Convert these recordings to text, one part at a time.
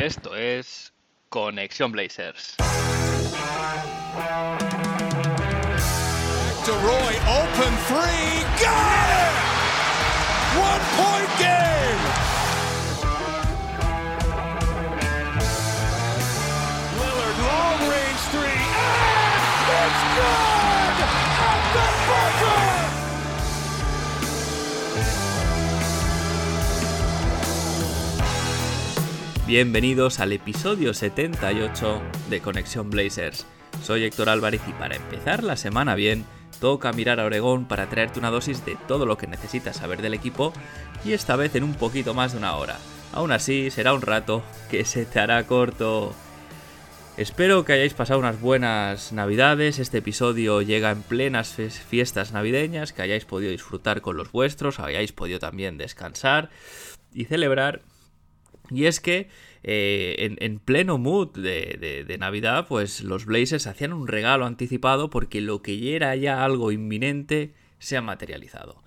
Esto es Conexión Blazers. To Roy, open three, got it! One point game! Lillard, long range three, and it's good! Bienvenidos al episodio 78 de Conexión Blazers. Soy Héctor Álvarez y para empezar la semana bien, toca mirar a Oregón para traerte una dosis de todo lo que necesitas saber del equipo y esta vez en un poquito más de una hora. Aún así, será un rato que se te hará corto. Espero que hayáis pasado unas buenas navidades, este episodio llega en plenas fiestas navideñas, que hayáis podido disfrutar con los vuestros, hayáis podido también descansar y celebrar y es que eh, en, pleno mood de, Navidad, pues los Blazers hacían un regalo anticipado porque lo que era ya algo inminente se ha materializado.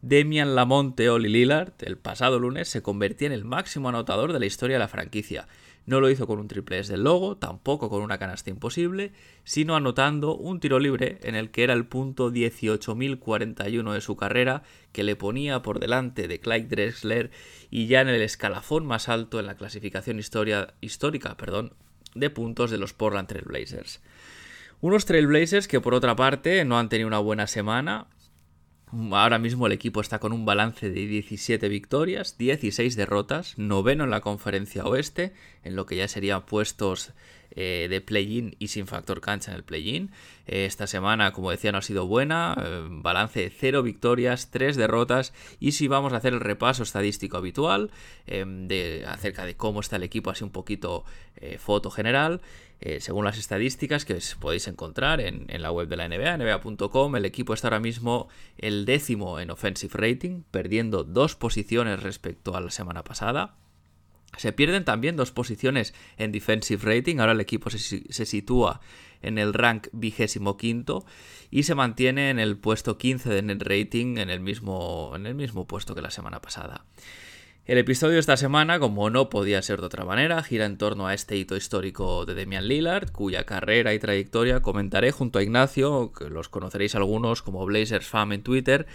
Demian Lamonte Oli Lillard, el pasado lunes, se convertía en el máximo anotador de la historia de la franquicia. No lo hizo con un triple S del logo, tampoco con una canasta imposible, sino anotando un tiro libre en el que era el punto 18.041 de su carrera, que le ponía por delante de Clyde Drexler y ya en el escalafón más alto en la clasificación histórica perdón, de puntos de los Portland Trailblazers. Unos Trailblazers que por otra parte no han tenido una buena semana, Ahora mismo el equipo está con un balance de 17 victorias, 16 derrotas, noveno en la conferencia oeste, en lo que ya serían puestos eh, de play-in y sin factor cancha en el play-in. Eh, esta semana, como decía, no ha sido buena, eh, balance de 0 victorias, 3 derrotas y si vamos a hacer el repaso estadístico habitual de, acerca de cómo está el equipo, así un poquito foto general. Según las estadísticas que podéis encontrar en, en, la web de la NBA, nba.com, el equipo está ahora mismo el décimo en offensive rating, perdiendo dos posiciones respecto a la semana pasada. Se pierden también dos posiciones en defensive rating. Ahora el equipo se, sitúa en el rank vigésimo quinto y se mantiene en el puesto 15 de net rating en el mismo, en el mismo puesto que la semana pasada. El episodio de esta semana, como no podía ser de otra manera, gira en torno a este hito histórico de Demian Lillard, cuya carrera y trayectoria comentaré junto a Ignacio, que los conoceréis algunos como Blazers Fam en Twitter,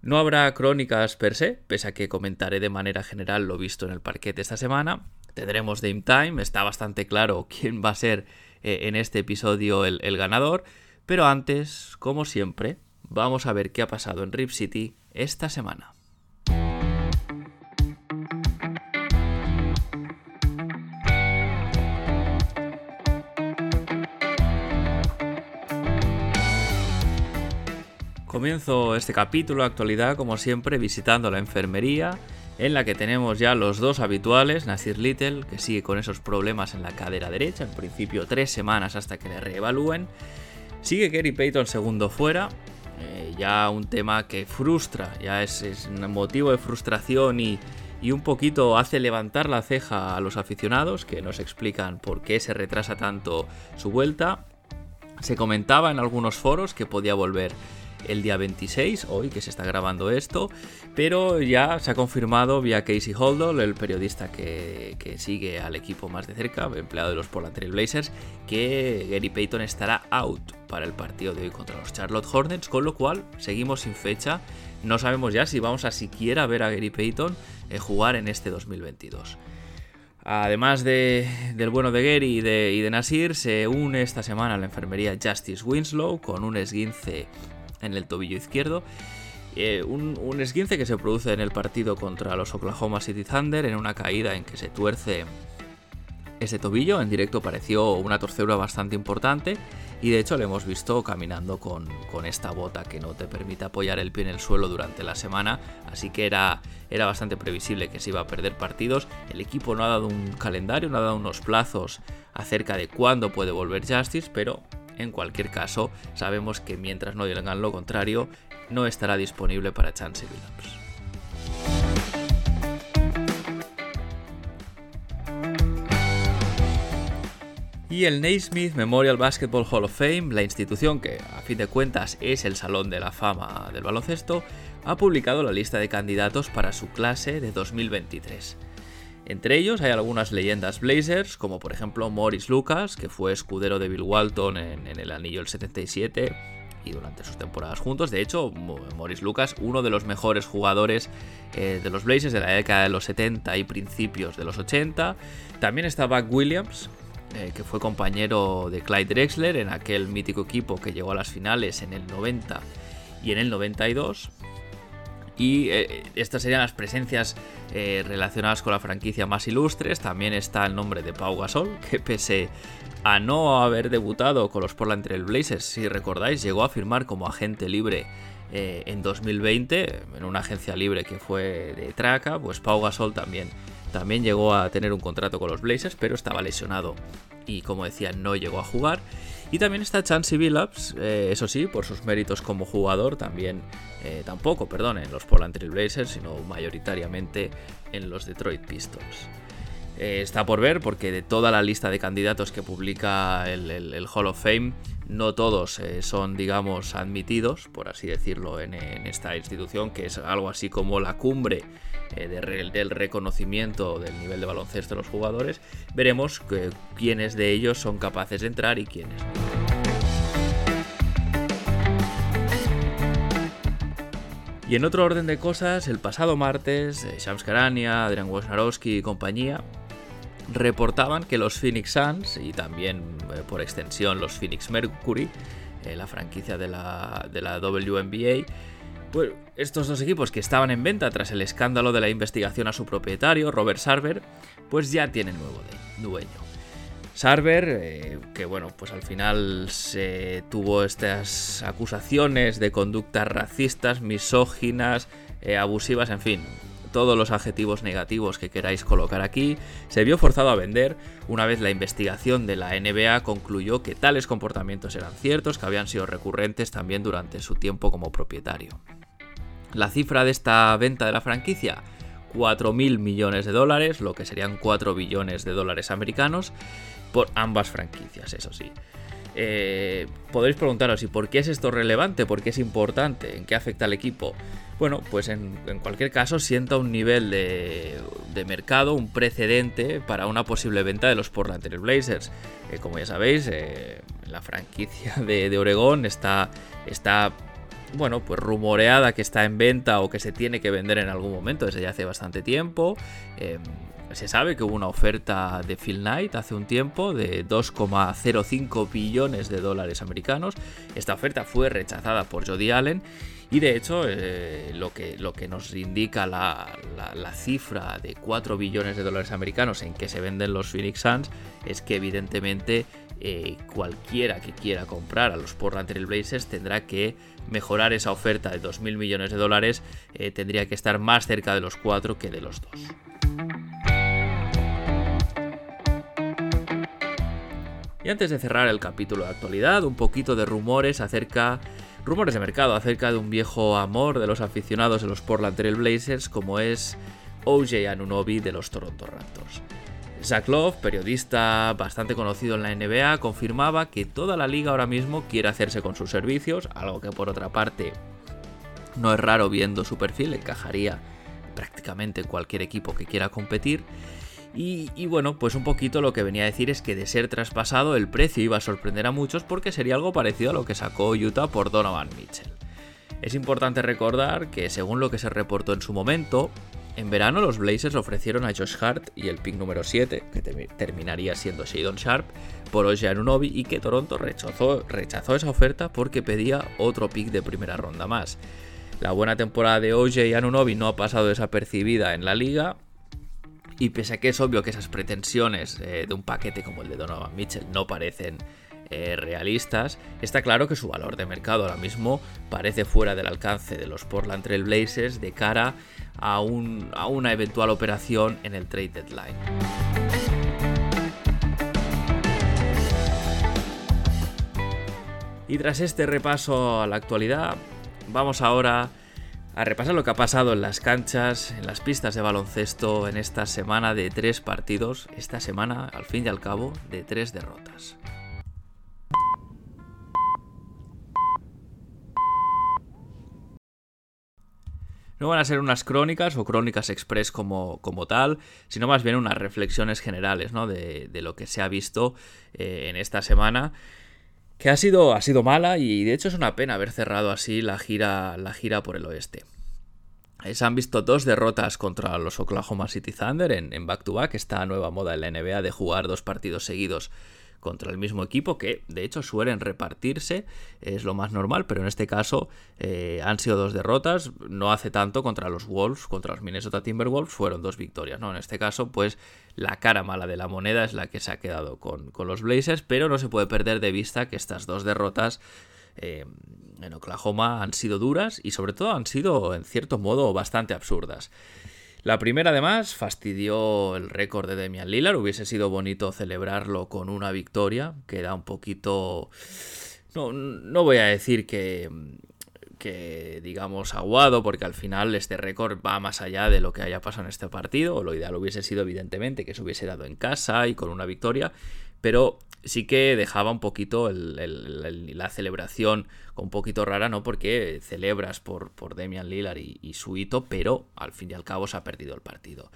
no habrá crónicas per se, pese a que comentaré de manera general lo visto en el parquete esta semana. Tendremos Game Time, está bastante claro quién va a ser eh, en este episodio el, el ganador. Pero antes, como siempre, vamos a ver qué ha pasado en Rip City esta semana. Comienzo este capítulo de actualidad, como siempre, visitando la enfermería, en la que tenemos ya los dos habituales, Nasir Little, que sigue con esos problemas en la cadera derecha, en principio tres semanas hasta que le reevalúen. Sigue Gary Payton segundo fuera, eh, ya un tema que frustra, ya es, un motivo de frustración y, y un poquito hace levantar la ceja a los aficionados, que nos explican por qué se retrasa tanto su vuelta. Se comentaba en algunos foros que podía volver el día 26, hoy que se está grabando esto, pero ya se ha confirmado vía Casey Holdall, el periodista que, sigue al equipo más de cerca, empleado de los Portland Trail Blazers, que Gary Payton estará out para el partido de hoy contra los Charlotte Hornets, con lo cual seguimos sin fecha. No sabemos ya si vamos a siquiera ver a Gary Payton eh, jugar en este 2022. Además del bueno de Gary y de, y de, Nasir, se une esta semana a la enfermería Justice Winslow con un esguince en el tobillo izquierdo. Eh, un, esguince que se produce en el partido contra los Oklahoma City Thunder en una caída en que se tuerce ese tobillo. En directo pareció una torcedura bastante importante y de hecho le hemos visto caminando con, esta bota que no te permite apoyar el pie en el suelo durante la semana, así que era, era bastante previsible que se iba a perder partidos. El equipo no ha dado un calendario, no ha dado unos plazos acerca de cuándo puede volver Justice, pero en cualquier caso, sabemos que mientras no digan lo contrario, no estará disponible para Chance Williams. Y el Naismith Memorial Basketball Hall of Fame, la institución que a fin de cuentas es el salón de la fama del baloncesto, ha publicado la lista de candidatos para su clase de 2023. Entre ellos hay algunas leyendas Blazers, como por ejemplo Morris Lucas, que fue escudero de Bill Walton en, el anillo del 77 y durante sus temporadas juntos. De hecho, Morris Lucas, uno de los mejores jugadores eh, de los Blazers de la década de los 70 y principios de los 80. También está Buck Williams, eh, que fue compañero de Clyde Drexler en aquel mítico equipo que llegó a las finales en el 90 y en el 92. Y eh, estas serían las presencias eh, relacionadas con la franquicia más ilustres. También está el nombre de Pau Gasol, que pese a no haber debutado con los Portland Trail Blazers, si recordáis, llegó a firmar como agente libre en 2020 en una agencia libre que fue de Traca. Pues Pau Gasol también también llegó a tener un contrato con los Blazers, pero estaba lesionado y como decía no llegó a jugar. Y también está Chansey Billups, eh, eso sí, por sus méritos como jugador, también eh, tampoco, perdón, en los Portland Trail Blazers, sino mayoritariamente en los Detroit Pistons. Eh, está por ver porque de toda la lista de candidatos que publica el, Hall of Fame, no todos son, digamos, admitidos, por así decirlo, en, esta institución, que es algo así como la cumbre del reconocimiento del nivel de baloncesto de los jugadores. Veremos quiénes de ellos son capaces de entrar y quiénes. Y en otro orden de cosas, el pasado martes, Shams Karania, Adrian Wojnarowski y compañía reportaban que los Phoenix Suns y también eh, por extensión los Phoenix Mercury, eh, la franquicia de la, de la WNBA, estos dos equipos que estaban en venta tras el escándalo de la investigación a su propietario, Robert Sarver, pues ya tienen nuevo dueño. Sarver, eh, que bueno, pues al final se tuvo estas acusaciones de conductas racistas, misóginas, eh, abusivas, en fin, todos los adjetivos negativos que queráis colocar aquí, se vio forzado a vender una vez la investigación de la NBA concluyó que tales comportamientos eran ciertos, que habían sido recurrentes también durante su tiempo como propietario. La cifra de esta venta de la franquicia, 4.000 millones de dólares, lo que serían 4 billones de dólares americanos, por ambas franquicias, eso sí. Eh, podréis preguntaros, ¿y por qué es esto relevante? ¿Por qué es importante? ¿En qué afecta al equipo? Bueno, pues en, cualquier caso sienta un nivel de, mercado, un precedente para una posible venta de los Portland Trail Blazers. Eh, como ya sabéis, eh, la franquicia de, de Oregón está, está bueno, pues rumoreada que está en venta o que se tiene que vender en algún momento desde ya hace bastante tiempo. Em, se sabe que hubo una oferta de Phil Knight hace un tiempo de 2,05 billones de dólares americanos. Esta oferta fue rechazada por Jody Allen y de hecho eh, lo, que, lo, que, nos indica la, la, cifra de 4 billones de dólares americanos en que se venden los Phoenix Suns es que evidentemente eh, cualquiera que quiera comprar a los Portland Trail Blazers tendrá que mejorar esa oferta de 2.000 millones de dólares, eh, tendría que estar más cerca de los 4 que de los 2. Y antes de cerrar el capítulo de actualidad, un poquito de rumores acerca rumores de mercado acerca de un viejo amor de los aficionados de los Portland Trail Blazers como es OJ Anunobi de los Toronto Raptors. Zach Love, periodista bastante conocido en la NBA, confirmaba que toda la liga ahora mismo quiere hacerse con sus servicios, algo que por otra parte no es raro viendo su perfil, encajaría prácticamente en cualquier equipo que quiera competir. Y, bueno, pues un poquito lo que venía a decir es que de ser traspasado el precio iba a sorprender a muchos porque sería algo parecido a lo que sacó Utah por Donovan Mitchell. Es importante recordar que según lo que se reportó en su momento, en verano los Blazers ofrecieron a Josh Hart y el pick número 7, que terminaría siendo Shadon Sharp, por OJ Anunobi y que Toronto rechazó, rechazó esa oferta porque pedía otro pick de primera ronda más. La buena temporada de OJ Anunobi no ha pasado desapercibida en la liga y pese a que es obvio que esas pretensiones eh, de un paquete como el de Donovan Mitchell no parecen eh, realistas, está claro que su valor de mercado ahora mismo parece fuera del alcance de los Portland Trail Blazers de cara a, una eventual operación en el trade deadline. Y tras este repaso a la actualidad, vamos ahora a repasar lo que ha pasado en las canchas, en las pistas de baloncesto en esta semana de tres partidos, esta semana al fin y al cabo de tres derrotas. No van a ser unas crónicas o crónicas express como, como tal, sino más bien unas reflexiones generales ¿no? de, lo que se ha visto eh, en esta semana que ha sido, ha sido mala y de hecho es una pena haber cerrado así la gira, la gira por el oeste. Eh, se han visto dos derrotas contra los Oklahoma City Thunder en back-to-back, esta nueva moda en la NBA de jugar dos partidos seguidos contra el mismo equipo, que de hecho suelen repartirse, es lo más normal, pero en este caso eh, han sido dos derrotas, no hace tanto contra los Wolves, contra los Minnesota Timberwolves, fueron dos victorias, ¿no? En este caso, pues la cara mala de la moneda es la que se ha quedado con, los Blazers, pero no se puede perder de vista que estas dos derrotas eh, en Oklahoma han sido duras y sobre todo han sido en cierto modo bastante absurdas. La primera, además, fastidió el récord de Demian Lillard. Hubiese sido bonito celebrarlo con una victoria. Queda un poquito. No, no voy a decir que, que digamos aguado, porque al final este récord va más allá de lo que haya pasado en este partido. Lo ideal hubiese sido, evidentemente, que se hubiese dado en casa y con una victoria, pero sí que dejaba un poquito la celebración un poquito rara, ¿no? Porque celebras por, por Demian Lillard y, su hito, pero al fin y al cabo se ha perdido el partido.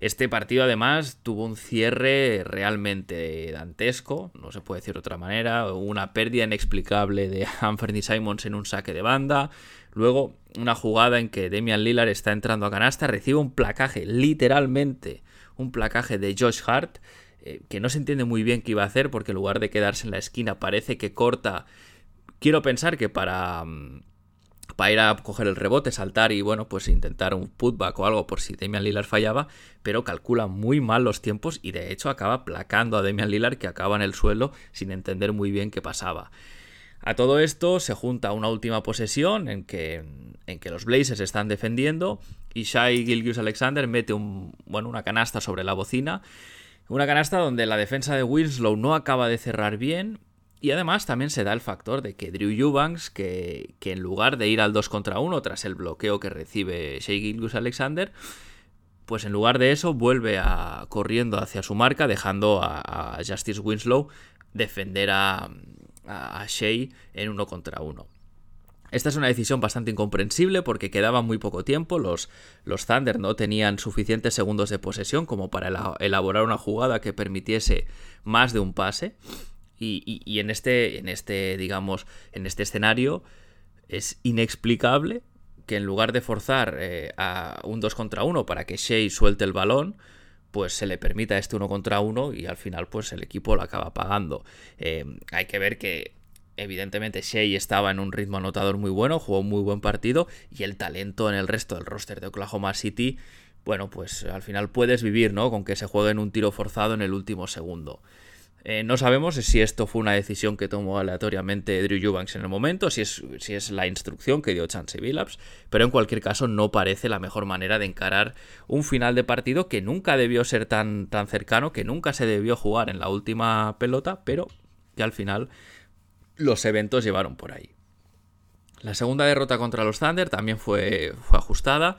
Este partido además tuvo un cierre realmente dantesco, no se puede decir de otra manera, una pérdida inexplicable de Anthony Simons en un saque de banda, luego una jugada en que Demian Lillard está entrando a canasta, recibe un placaje, literalmente un placaje de Josh Hart, eh, que no se entiende muy bien qué iba a hacer porque en lugar de quedarse en la esquina parece que corta, quiero pensar que para, mm, para ir a coger el rebote, saltar y bueno, pues intentar un putback o algo por si Damian Lillard fallaba, pero calcula muy mal los tiempos y de hecho acaba placando a Damian Lillard que acaba en el suelo sin entender muy bien qué pasaba. A todo esto se junta una última posesión en que, en que los Blazers están defendiendo y Shai Gilgius Alexander mete un, bueno, una canasta sobre la bocina una canasta donde la defensa de Winslow no acaba de cerrar bien. Y además también se da el factor de que Drew Eubanks, que, en lugar de ir al 2 contra 1 tras el bloqueo que recibe Shea Gilgus Alexander, pues en lugar de eso vuelve a, corriendo hacia su marca, dejando a, Justice Winslow defender a, a Shea en 1 contra 1. Esta es una decisión bastante incomprensible porque quedaba muy poco tiempo, los, los Thunder no tenían suficientes segundos de posesión como para elaborar una jugada que permitiese más de un pase. Y, en este, en este, digamos, en este escenario es inexplicable que en lugar de forzar eh, a un 2 contra 1 para que Shea suelte el balón, pues se le permita este 1 contra 1 y al final pues el equipo lo acaba pagando. Eh, hay que ver que evidentemente Shea estaba en un ritmo anotador muy bueno, jugó un muy buen partido y el talento en el resto del roster de Oklahoma City, bueno, pues al final puedes vivir, ¿no? Con que se juegue en un tiro forzado en el último segundo. Eh, no sabemos si esto fue una decisión que tomó aleatoriamente Drew Eubanks en el momento, si es, si es la instrucción que dio Chance Billups, pero en cualquier caso no parece la mejor manera de encarar un final de partido que nunca debió ser tan, tan cercano, que nunca se debió jugar en la última pelota, pero que al final los eventos llevaron por ahí. La segunda derrota contra los Thunder también fue, fue ajustada.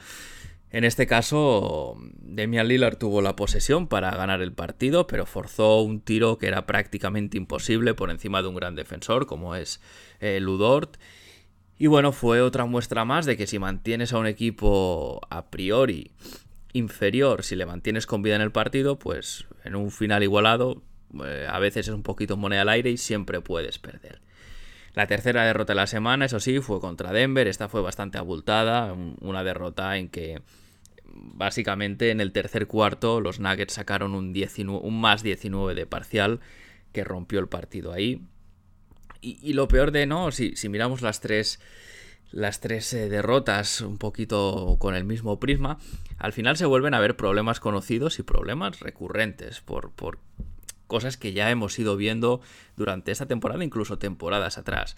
En este caso, Demian Lillard tuvo la posesión para ganar el partido, pero forzó un tiro que era prácticamente imposible por encima de un gran defensor como es eh, Ludort. Y bueno, fue otra muestra más de que si mantienes a un equipo a priori inferior, si le mantienes con vida en el partido, pues en un final igualado, eh, a veces es un poquito moneda al aire y siempre puedes perder. La tercera derrota de la semana, eso sí, fue contra Denver. Esta fue bastante abultada. Una derrota en que básicamente en el tercer cuarto los Nuggets sacaron un, más 19 de parcial que rompió el partido ahí. Y, lo peor de no, si, si miramos las tres las tres eh, derrotas un poquito con el mismo prisma, al final se vuelven a ver problemas conocidos y problemas recurrentes por, por cosas que ya hemos ido viendo durante esta temporada, incluso temporadas atrás.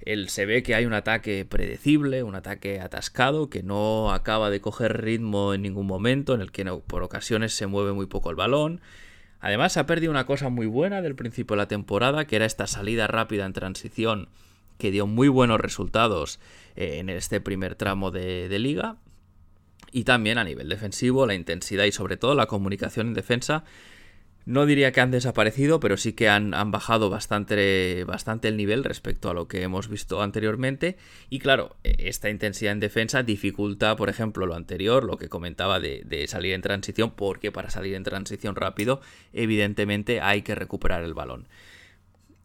Él se ve que hay un ataque predecible, un ataque atascado, que no acaba de coger ritmo en ningún momento, en el que por ocasiones se mueve muy poco el balón. Además, ha perdido una cosa muy buena del principio de la temporada, que era esta salida rápida en transición, que dio muy buenos resultados eh, en este primer tramo de, de liga. Y también a nivel defensivo, la intensidad y sobre todo la comunicación en defensa no diría que han desaparecido, pero sí que han, bajado bastante, bastante el nivel respecto a lo que hemos visto anteriormente. Y claro, esta intensidad en defensa dificulta, por ejemplo, lo anterior, lo que comentaba de, de salir en transición, porque para salir en transición rápido, evidentemente hay que recuperar el balón.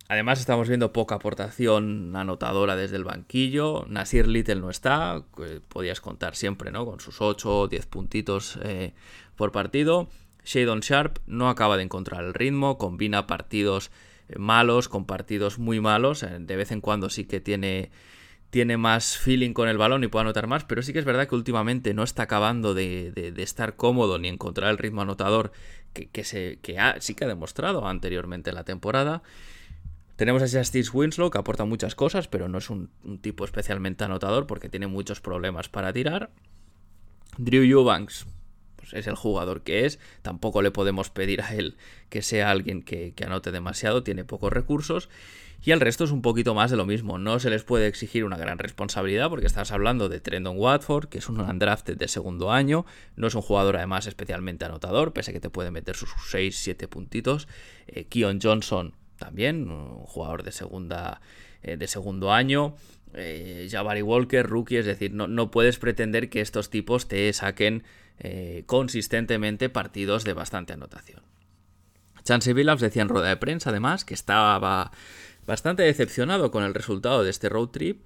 Además estamos viendo poca aportación anotadora desde el banquillo. Nasir Little no está, podías contar siempre, ¿no? Con sus 8 o 10 puntitos eh, por partido. Shadon Sharp no acaba de encontrar el ritmo, combina partidos eh, malos con partidos muy malos. Eh, de vez en cuando sí que tiene, tiene más feeling con el balón y puede anotar más, pero sí que es verdad que últimamente no está acabando de, estar cómodo ni encontrar el ritmo anotador que, se, que sí que ha demostrado anteriormente en la temporada. Tenemos a Justice Winslow, que aporta muchas cosas, pero no es un, tipo especialmente anotador porque tiene muchos problemas para tirar. Drew Eubanks pues es el jugador que es. Tampoco le podemos pedir a él que sea alguien que, anote demasiado, tiene pocos recursos. Y el resto es un poquito más de lo mismo. No se les puede exigir una gran responsabilidad porque estás hablando de Trendon Watford, que es un undrafted de segundo año. No es un jugador además especialmente anotador, pese a que te puede meter sus 6-7 puntitos. Eh, Keon Johnson también, un jugador de segunda eh, de segundo año. Eh, Jabari Walker, rookie, es decir, no, no, puedes pretender que estos tipos te saquen eh, consistentemente partidos de bastante anotación. Chance Billups decía en rueda de prensa, además, que estaba bastante decepcionado con el resultado de este road trip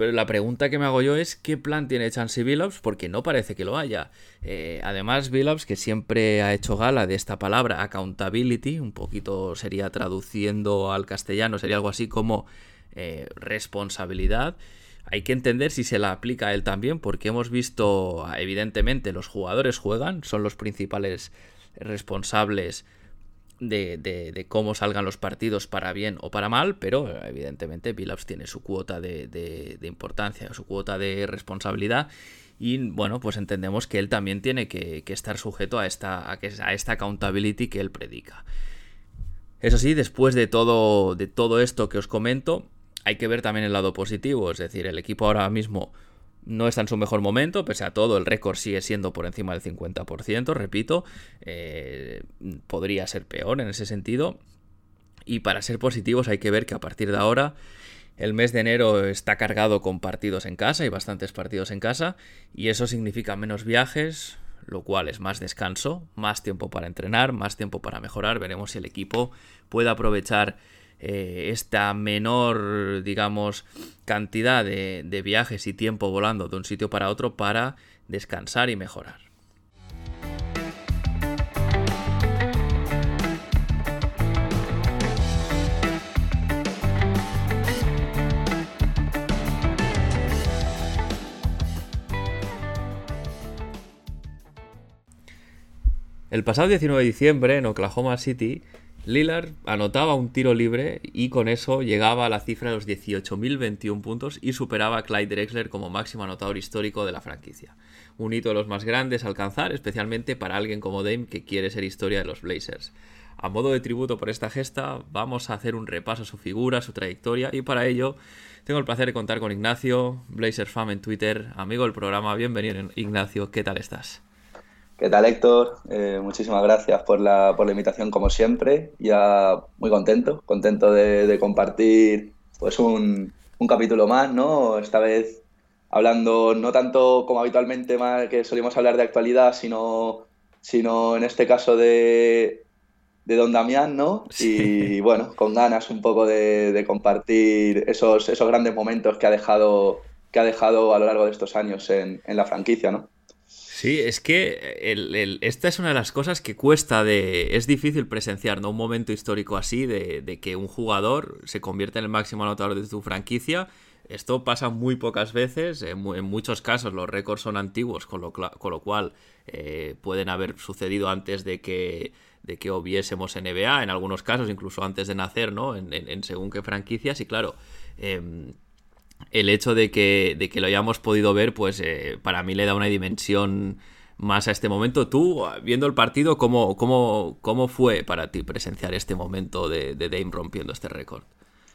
pero la pregunta que me hago yo es qué plan tiene Chansey Billups, porque no parece que lo haya. Eh, además, Billups, que siempre ha hecho gala de esta palabra accountability, un poquito sería traduciendo al castellano, sería algo así como eh, responsabilidad. Hay que entender si se la aplica a él también, porque hemos visto, evidentemente, los jugadores juegan, son los principales responsables de, cómo salgan los partidos para bien o para mal, pero evidentemente Billups tiene su cuota de, importancia, su cuota de responsabilidad y bueno, pues entendemos que él también tiene que, estar sujeto a esta, a, a esta accountability que él predica. Eso sí, después de todo, de todo esto que os comento, hay que ver también el lado positivo, es decir, el equipo ahora mismo no está en su mejor momento, pese a todo, el récord sigue siendo por encima del 50%, repito, eh, podría ser peor en ese sentido. Y para ser positivos hay que ver que a partir de ahora el mes de enero está cargado con partidos en casa, y bastantes partidos en casa, y eso significa menos viajes, lo cual es más descanso, más tiempo para entrenar, más tiempo para mejorar. Veremos si el equipo puede aprovechar eh, esta menor, digamos, cantidad de, de viajes y tiempo volando de un sitio para otro para descansar y mejorar. El pasado 19 de diciembre en Oklahoma City Lillard anotaba un tiro libre y con eso llegaba a la cifra de los 18.021 puntos y superaba a Clyde Drexler como máximo anotador histórico de la franquicia. Un hito de los más grandes a alcanzar, especialmente para alguien como Dame que quiere ser historia de los Blazers. A modo de tributo por esta gesta, vamos a hacer un repaso a su figura, su trayectoria y para ello tengo el placer de contar con Ignacio, Blazers Fan en Twitter, amigo del programa. Bienvenido Ignacio, ¿qué tal estás? ¿Qué tal, Héctor? Eh, muchísimas gracias por la, por la invitación, como siempre. Ya muy contento, contento de, compartir pues un, un, capítulo más, ¿no? Esta vez hablando no tanto como habitualmente más que solíamos hablar de actualidad, sino, sino en este caso de, de Don Damián, ¿no? Y bueno, con ganas un poco de, de, compartir esos, esos grandes momentos que ha dejado que ha dejado a lo largo de estos años en, en la franquicia, ¿no? Sí, es que esta es una de las cosas que cuesta de... Es difícil presenciar, ¿no? Un momento histórico así de, que un jugador se convierte en el máximo anotador de tu franquicia. Esto pasa muy pocas veces, en, muchos casos los récords son antiguos, con lo, con lo cual eh, pueden haber sucedido antes de que, de que hubiésemos NBA, en algunos casos incluso antes de nacer, ¿no? En, según qué franquicias, y claro... Em, el hecho de que, de que lo hayamos podido ver, pues eh, para mí le da una dimensión más a este momento. Tú, viendo el partido, ¿cómo, cómo, cómo fue para ti presenciar este momento de, de Dame rompiendo este récord?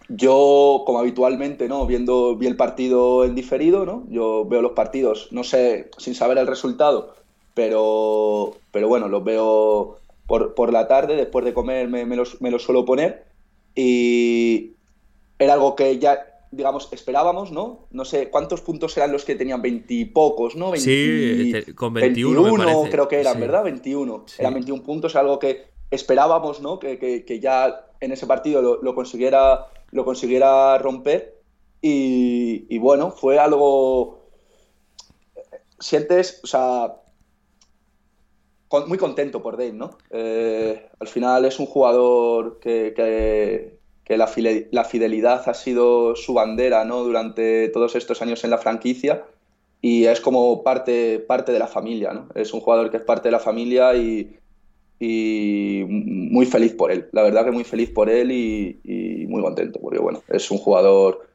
Yo, como habitualmente, ¿no? Viendo, vi el partido en diferido, ¿no? Yo veo los partidos, no sé, sin saber el resultado, pero, pero bueno, los veo por, la tarde, después de comer me, me, los, me los suelo poner y era algo que ya digamos, esperábamos, ¿no? No sé cuántos puntos eran los que tenían veintipocos, ¿no? sí, con 21, 21 creo que eran, ¿verdad? 21. Eran 21 puntos, algo que esperábamos, ¿no? Que, que, ya en ese partido lo, lo, consiguiera, lo consiguiera romper. Y, y, bueno, fue algo. Sientes, o sea, muy contento por Dave, ¿no? Eh, al final es un jugador que, que la, fidelidad ha sido su bandera ¿no? durante todos estos años en la franquicia y es como parte, parte de la familia. ¿no? Es un jugador que es parte de la familia y, y muy feliz por él. La verdad que muy feliz por él y, muy contento porque bueno, es un jugador,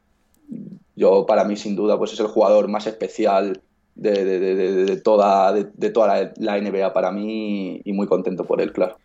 yo para mí sin duda pues es el jugador más especial de, de toda, de, toda la NBA para mí y muy contento por él, claro.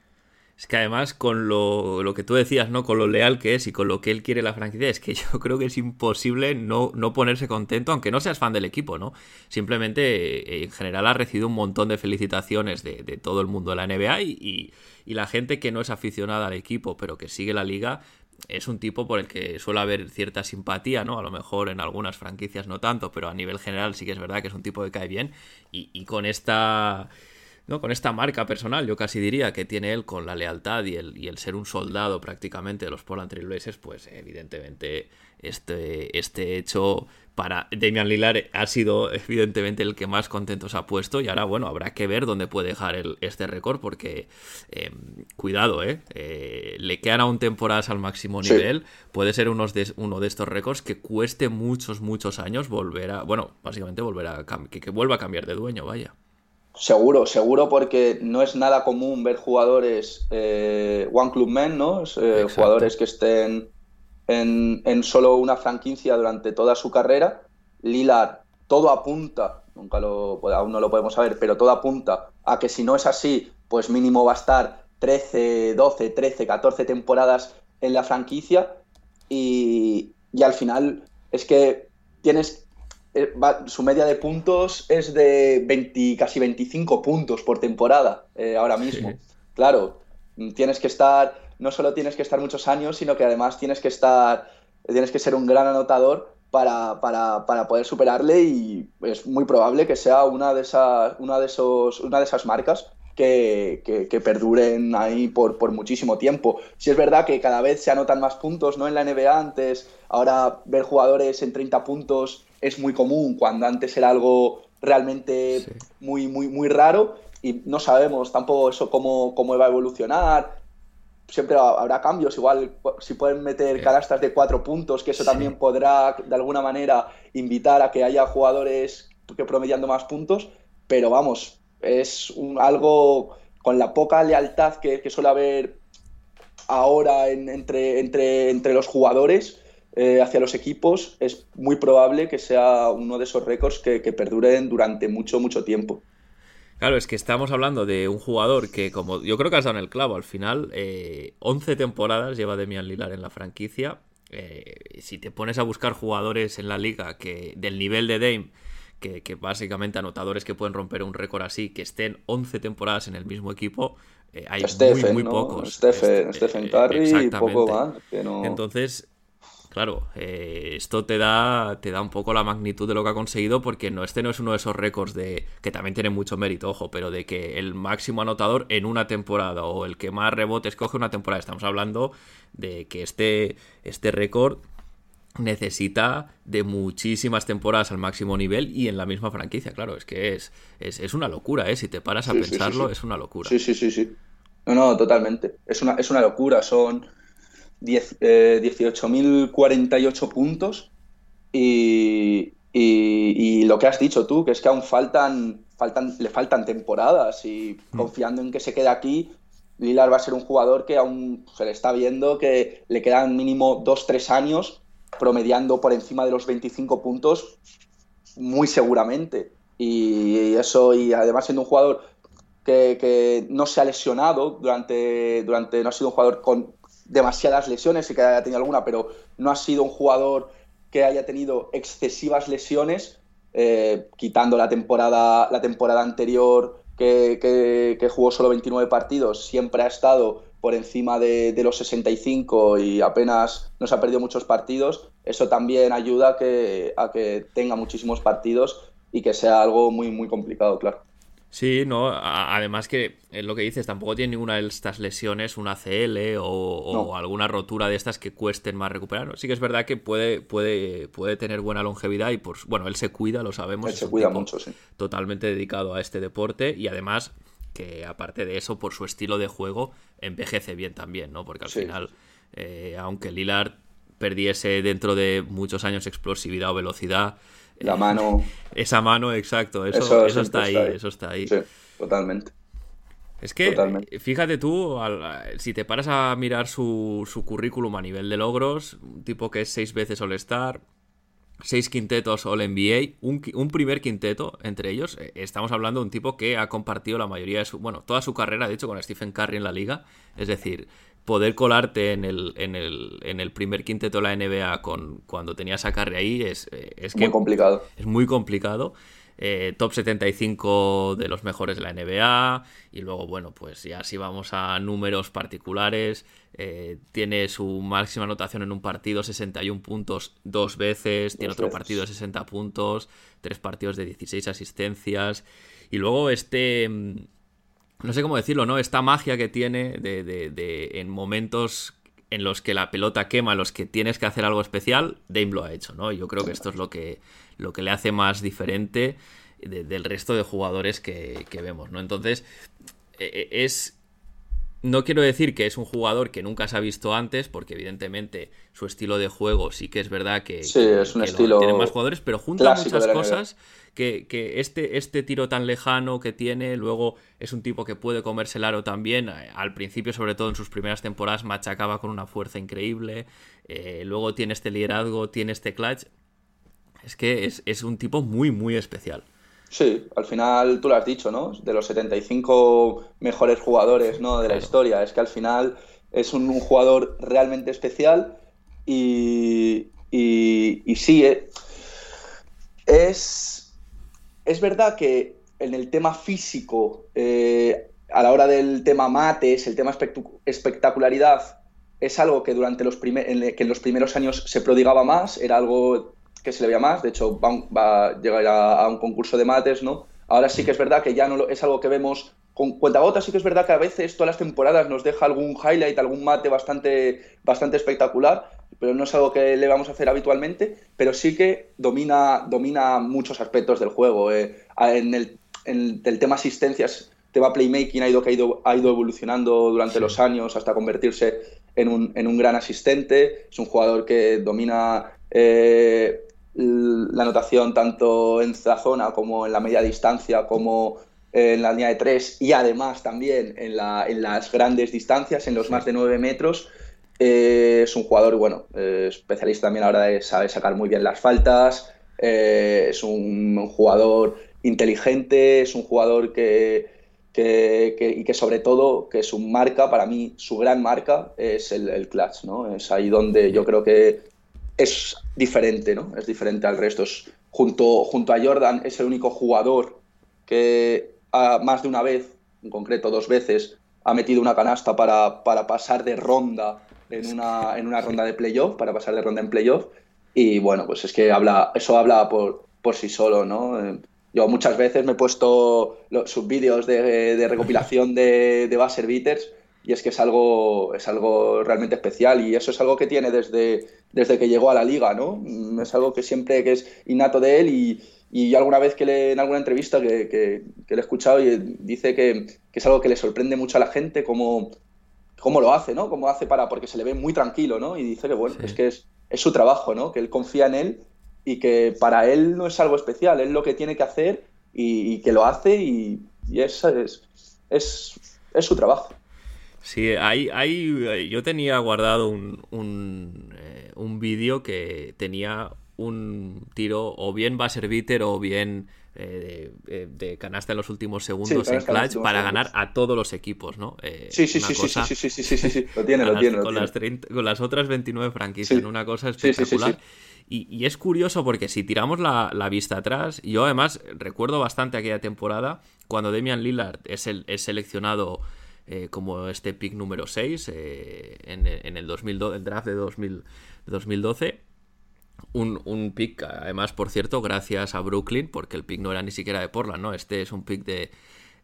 Es que además con lo, lo, que tú decías, ¿no? Con lo leal que es y con lo que él quiere la franquicia, es que yo creo que es imposible no, no ponerse contento, aunque no seas fan del equipo, ¿no? Simplemente, eh, en general, ha recibido un montón de felicitaciones de, de todo el mundo de la NBA y, y, la gente que no es aficionada al equipo, pero que sigue la liga, es un tipo por el que suele haber cierta simpatía, ¿no? A lo mejor en algunas franquicias no tanto, pero a nivel general sí que es verdad que es un tipo que cae bien y, y con esta ¿no? con esta marca personal, yo casi diría que tiene él con la lealtad y el, y el ser un soldado prácticamente de los Portland Trailblazers, pues evidentemente este, este hecho para Damian Lillard ha sido evidentemente el que más contento se ha puesto y ahora bueno, habrá que ver dónde puede dejar el, este récord porque em, cuidado, ¿eh? ¿eh? Le quedan aún temporadas al máximo nivel, puede ser unos de, uno de estos récords que cueste muchos, muchos años volver a, bueno, básicamente volver a, que, que vuelva a cambiar de dueño, vaya. Seguro, seguro porque no es nada común ver jugadores eh, One Club Men, ¿no? Eh, jugadores que estén en, en, solo una franquicia durante toda su carrera. Lillard, todo apunta, nunca lo, aún no lo podemos saber, pero todo apunta a que si no es así, pues mínimo va a estar 13, 12, 13, 14 temporadas en la franquicia y, y al final es que tienes eh, su media de puntos es de 20, casi 25 puntos por temporada eh, ahora mismo. Claro, tienes que estar, no solo tienes que estar muchos años, sino que además tienes que estar, tienes que ser un gran anotador para, para, para poder superarle y es muy probable que sea una de esas, una de esos, una de esas marcas que, que, perduren ahí por, por, muchísimo tiempo. Si es verdad que cada vez se anotan más puntos, ¿no? En la NBA antes, ahora ver jugadores en 30 puntos es muy común, cuando antes era algo realmente muy, muy, muy raro y no sabemos tampoco eso cómo, cómo va a evolucionar. Siempre habrá cambios, igual si pueden meter canastas de cuatro puntos, que eso también podrá de alguna manera invitar a que haya jugadores que promediando más puntos, pero vamos, es algo con la poca lealtad que, suele haber ahora entre, entre, entre los jugadores, eh, hacia los equipos, es muy probable que sea uno de esos récords que, perduren durante mucho, mucho tiempo. Claro, es que estamos hablando de un jugador que, como yo creo que has dado en el clavo, al final, 11 eh, temporadas lleva Demian Lillard en la franquicia. Eh, si te pones a buscar jugadores en la liga que del nivel de Dame, que, básicamente anotadores que pueden romper un récord así, que estén 11 temporadas en el mismo equipo, hay muy, muy pocos. Stephen, Stephen Curry y poco más. Entonces, claro, eh, esto te da, te da un poco la magnitud de lo que ha conseguido, porque no, este no es uno de esos récords de que también tiene mucho mérito, ojo, pero de que el máximo anotador en una temporada o el que más rebotes coge una temporada. Estamos hablando de que este, este récord necesita de muchísimas temporadas al máximo nivel y en la misma franquicia, claro, es que es, es, una locura, ¿eh? Si te paras a pensarlo, es una locura. Sí, sí, sí, sí. No, no, totalmente. Es una, es una locura. Son 18.048 eh, puntos y, lo que has dicho tú, que es que aún faltan, faltan le faltan temporadas y mm. confiando en que se quede aquí, Lilar va a ser un jugador que aún se le está viendo que le quedan mínimo 2-3 años promediando por encima de los 25 puntos muy seguramente. Y eso, y además siendo un jugador que, no se ha lesionado durante, durante, no ha sido un jugador con demasiadas lesiones, y que haya tenido alguna, pero no ha sido un jugador que haya tenido excesivas lesiones, eh, quitando la temporada, la temporada anterior que, jugó solo 29 partidos, siempre ha estado por encima de, los 65 y apenas nos ha perdido muchos partidos, eso también ayuda a que, a que tenga muchísimos partidos y que sea algo muy, muy complicado, claro. Sí, no, además que es lo que dices, tampoco tiene ninguna de estas lesiones, una CL o, alguna rotura de estas que cuesten más recuperar. Sí que es verdad que puede, puede, puede tener buena longevidad y, pues, bueno, él se cuida, lo sabemos. Él se cuida mucho, sí. Totalmente dedicado a este deporte y además que aparte de eso, por su estilo de juego, envejece bien también, ¿no? Porque al final, eh, aunque Lillard perdiese dentro de muchos años explosividad o velocidad, la mano. Esa mano, exacto. Eso, eso, está, ahí, eso está ahí. Sí, totalmente. Es que, fíjate tú, si te paras a mirar su, su, currículum a nivel de logros, un tipo que es seis veces All-Star, seis quintetos All-NBA, un, un, primer quinteto entre ellos, eh, estamos hablando de un tipo que ha compartido la mayoría de su, bueno, toda su carrera, de hecho, con Stephen Curry en la liga, es decir, poder colarte en el, en el, en el primer quinteto de la NBA con, cuando tenías a Curry ahí es, eh, es muy complicado. Es muy complicado. Eh, top 75 de los mejores de la NBA. Y luego, bueno, pues ya si vamos a números particulares, eh, tiene su máxima anotación en un partido, 61 puntos dos veces, tiene otro partido de 60 puntos, tres partidos de 16 asistencias. Y luego este mm, no sé cómo decirlo, ¿no? Esta magia que tiene de, de, en momentos en los que la pelota quema, en los que tienes que hacer algo especial, Dame lo ha hecho, ¿no? Yo creo que esto es lo que, lo que le hace más diferente del resto de jugadores que, vemos, ¿no? Entonces, e, e, es... No quiero decir que es un jugador que nunca se ha visto antes, porque evidentemente su estilo de juego sí que es verdad que, sí, es un estilo tiene más jugadores, pero junta muchas cosas que, este, este tiro tan lejano que tiene, luego es un tipo que puede comerse el aro también. Eh, al principio, sobre todo en sus primeras temporadas, machacaba con una fuerza increíble. Eh, luego tiene este liderazgo, tiene este clutch. Es que es, un tipo muy, muy especial. Sí, al final tú lo has dicho, ¿no? De los 75 mejores jugadores ¿no? de la historia. Es que al final es un, jugador realmente especial y, y, y sí, eh, es es verdad que en el tema físico, eh, a la hora del tema mates, el tema espectacularidad, es algo que durante los, en, que en los primeros años se prodigaba más, era algo que se le veía más, de hecho va, a llegar a, un concurso de mates, ¿no? Ahora sí que es verdad que ya no es algo que vemos con cuentagotas, sí que es verdad que a veces todas las temporadas nos deja algún highlight, algún mate bastante, bastante espectacular, pero no es algo que le vamos a hacer habitualmente, pero sí que domina, domina muchos aspectos del juego. Eh. En, el, tema asistencias, tema playmaking ha ido, ha ido, ha ido evolucionando durante los años hasta convertirse en un, en un, gran asistente. Es un jugador que domina eh, la anotación tanto en la zona como en la media distancia, como en la línea de tres y además también en, la, en las grandes distancias, en los más de 9 metros. Eh, es un jugador, bueno, eh, especialista también ahora de saber sacar muy bien las faltas. Eh, es un, jugador inteligente, es un jugador que, y que sobre todo, que su marca, para mí, su gran marca es el, el, clutch, ¿no? Es ahí donde yo creo que es diferente, ¿no? Es diferente al resto. junto, junto a Jordan, es el único jugador que más de una vez, en concreto dos veces, ha metido una canasta para, para pasar de ronda en una, en una ronda de playoff, para pasar de ronda en playoff. Y bueno, pues es que habla, eso habla por, por sí solo, ¿no? Eh, yo muchas veces me he puesto sus vídeos de, de, recopilación de, de buzzer beaters y es que es algo, es algo realmente especial y eso es algo que tiene desde, desde que llegó a la liga, ¿no? Mm, es algo que siempre que es innato de él y, y yo alguna vez que le, en alguna entrevista que, que, le he escuchado y dice que, que, es algo que le sorprende mucho a la gente cómo, cómo lo hace, ¿no? Cómo hace para, porque se le ve muy tranquilo, ¿no? Y dice que, bueno, es que es, es, su trabajo, ¿no? Que él confía en él y que para él no es algo especial, es lo que tiene que hacer y, que lo hace y, y es, es, es, su trabajo. Sí, hay, hay, eh, yo tenía guardado un, un, eh, un vídeo que tenía un tiro o bien buzzer beater o bien eh, de, de, canasta en los últimos segundos en clutch para ganar a todos los equipos, ¿no? Eh, sí, sí, sí, sí, sí, sí, sí, sí, sí, lo tiene, lo las, tiene. Con. Las 30, con las otras 29 franquicias, una cosa espectacular. Y, y, es curioso porque si tiramos la, la, vista atrás, yo además recuerdo bastante aquella temporada cuando Damian Lillard es, el, es seleccionado eh, como este pick número 6 eh, en, el, 2012, el draft de 2012. Un, un, pick, además, por cierto, gracias a Brooklyn, porque el pick no era ni siquiera de Portland, ¿no? Este es un pick de,